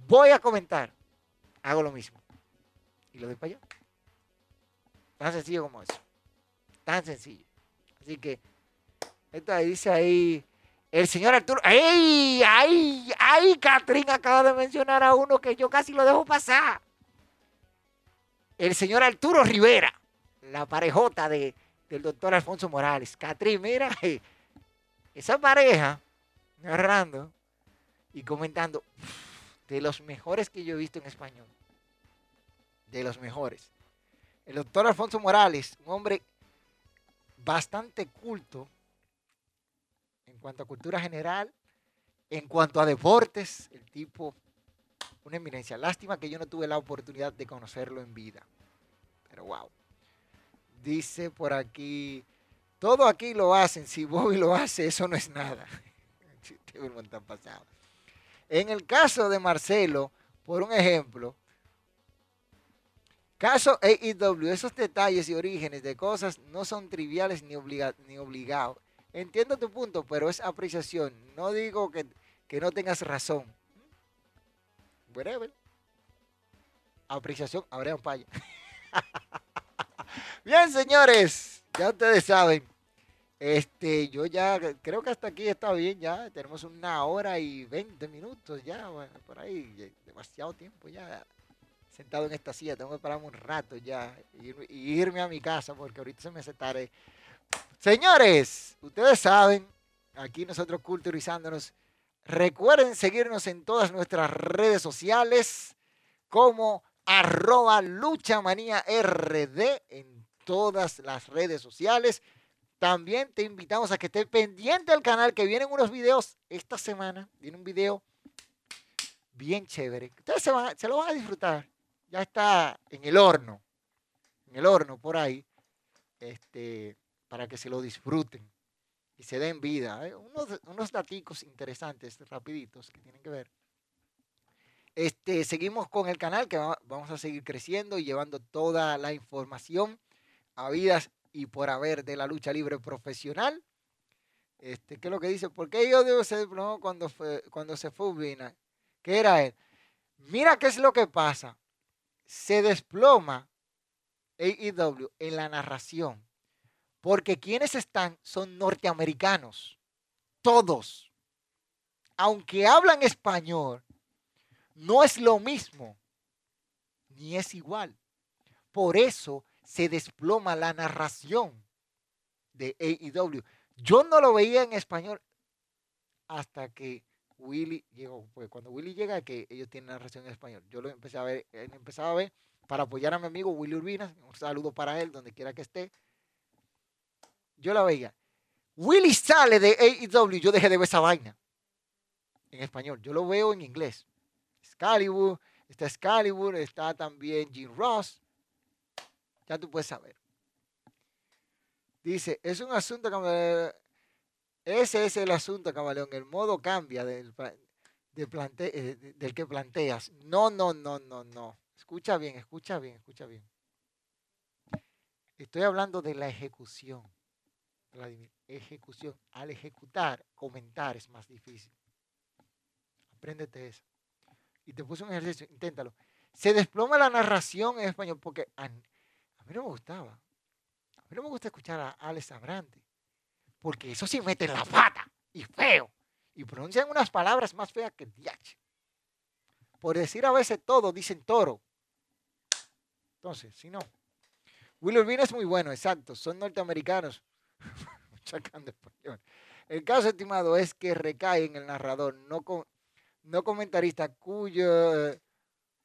S1: Voy a comentar. Hago lo mismo. Y lo doy para allá. Tan sencillo como eso. Tan sencillo. Así que, esto ahí dice ahí, el señor Arturo. ¡Ay! ¡Ay! ¡Ay! Catrín acaba de mencionar a uno que yo casi lo dejo pasar. El señor Arturo Rivera, la parejota de, del doctor Alfonso Morales. Catrín, mira, esa pareja, narrando y comentando, de los mejores que yo he visto en español. De los mejores el doctor Alfonso Morales, un hombre bastante culto en cuanto a cultura general, en cuanto a deportes, el tipo, una eminencia. Lástima que yo no tuve la oportunidad de conocerlo en vida. Pero wow. Dice por aquí, todo aquí lo hacen, si Bobby lo hace, eso no es nada. En el caso de Marcelo, por un ejemplo, Caso AEW, esos detalles y orígenes de cosas no son triviales ni, ni obligados. Entiendo tu punto, pero es apreciación. No digo que, no tengas razón. Whatever. Apreciación, un Paya. Bien, señores, ya ustedes saben. Este, yo ya creo que hasta aquí está bien, ya tenemos una hora y veinte minutos ya, por ahí, demasiado tiempo ya sentado en esta silla, tengo que pararme un rato ya y, irme a mi casa porque ahorita se me sentaré. Señores, ustedes saben, aquí nosotros culturizándonos, recuerden seguirnos en todas nuestras redes sociales como arroba luchamanía rd en todas las redes sociales. También te invitamos a que estés pendiente del canal que vienen unos videos esta semana. Viene un video bien chévere. Ustedes se, se lo van a disfrutar ya está en el horno, en el horno por ahí, este, para que se lo disfruten y se den vida. ¿eh? Unos, unos daticos interesantes, rapiditos, que tienen que ver. Este, seguimos con el canal que vamos a seguir creciendo y llevando toda la información a vidas y por haber de la lucha libre profesional. Este, ¿Qué es lo que dice? ¿Por qué yo debo ser cuando, fue, cuando se fue Ubina? ¿Qué era él? Mira qué es lo que pasa se desploma AEW en la narración. Porque quienes están son norteamericanos. Todos. Aunque hablan español, no es lo mismo. Ni es igual. Por eso se desploma la narración de AEW. Yo no lo veía en español hasta que Willy llegó. Pues cuando Willy llega, que ellos tienen narración en español. Yo lo empecé a ver, eh, empezaba a ver para apoyar a mi amigo Willy Urbina. Un saludo para él, donde quiera que esté. Yo la veía. Willy sale de AEW, yo dejé de ver esa vaina. en español. Yo lo veo en inglés. Excalibur, está Excalibur, está también Jim Ross. Ya tú puedes saber. Dice, es un asunto ese es el asunto, camaleón. El modo cambia del, eh, del que planteas. No, no, no, no, no. Escucha bien, escucha bien, escucha bien. Estoy hablando de la ejecución. Vladimir, ejecución. Al ejecutar, comentar es más difícil. Apréndete eso. Y te puse un ejercicio, inténtalo. Se desploma la narración en español porque a, mí no me gustaba. A mí no me gusta escuchar a Alex Abrante porque eso sí mete la pata y feo. Y pronuncian unas palabras más feas que diache. Por decir a veces todo, dicen toro. Entonces, si no. Will Urbina es muy bueno, exacto. Son norteamericanos. español. El caso, estimado, es que recae en el narrador, no, no comentarista, cuyo,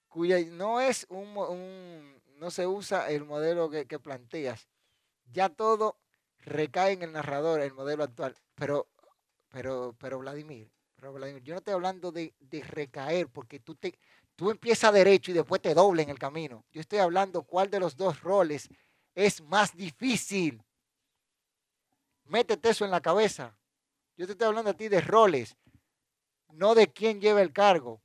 S1: cuya no es un, no se usa el modelo que, planteas. Ya todo recae en el narrador el modelo actual. Pero, pero, pero Vladimir, pero Vladimir, yo no estoy hablando de, recaer porque tú, te, tú empiezas derecho y después te doble en el camino. Yo estoy hablando cuál de los dos roles es más difícil. Métete eso en la cabeza. Yo te estoy hablando a ti de roles, no de quién lleva el cargo.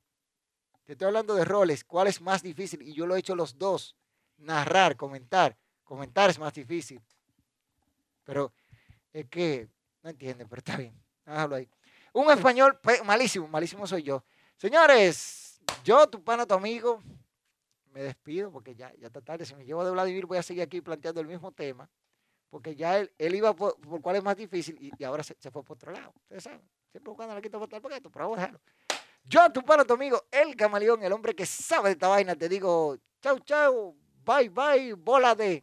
S1: Te estoy hablando de roles, cuál es más difícil. Y yo lo he hecho los dos. Narrar, comentar. Comentar es más difícil. Pero es que no entiende, pero está bien. Déjalo ahí. Un español pues, malísimo, malísimo soy yo. Señores, yo, tu pana, tu amigo, me despido porque ya, ya está tarde. Si me llevo de Vladimir, voy a seguir aquí planteando el mismo tema. Porque ya él, él iba por, cuál es más difícil y, ahora se, fue por otro lado. Ustedes saben, siempre buscando la quita por tal esto, pero a dejarlo. Yo, tu pana, tu amigo, el camaleón, el hombre que sabe de esta vaina, te digo, chau, chau, bye, bye, bola de...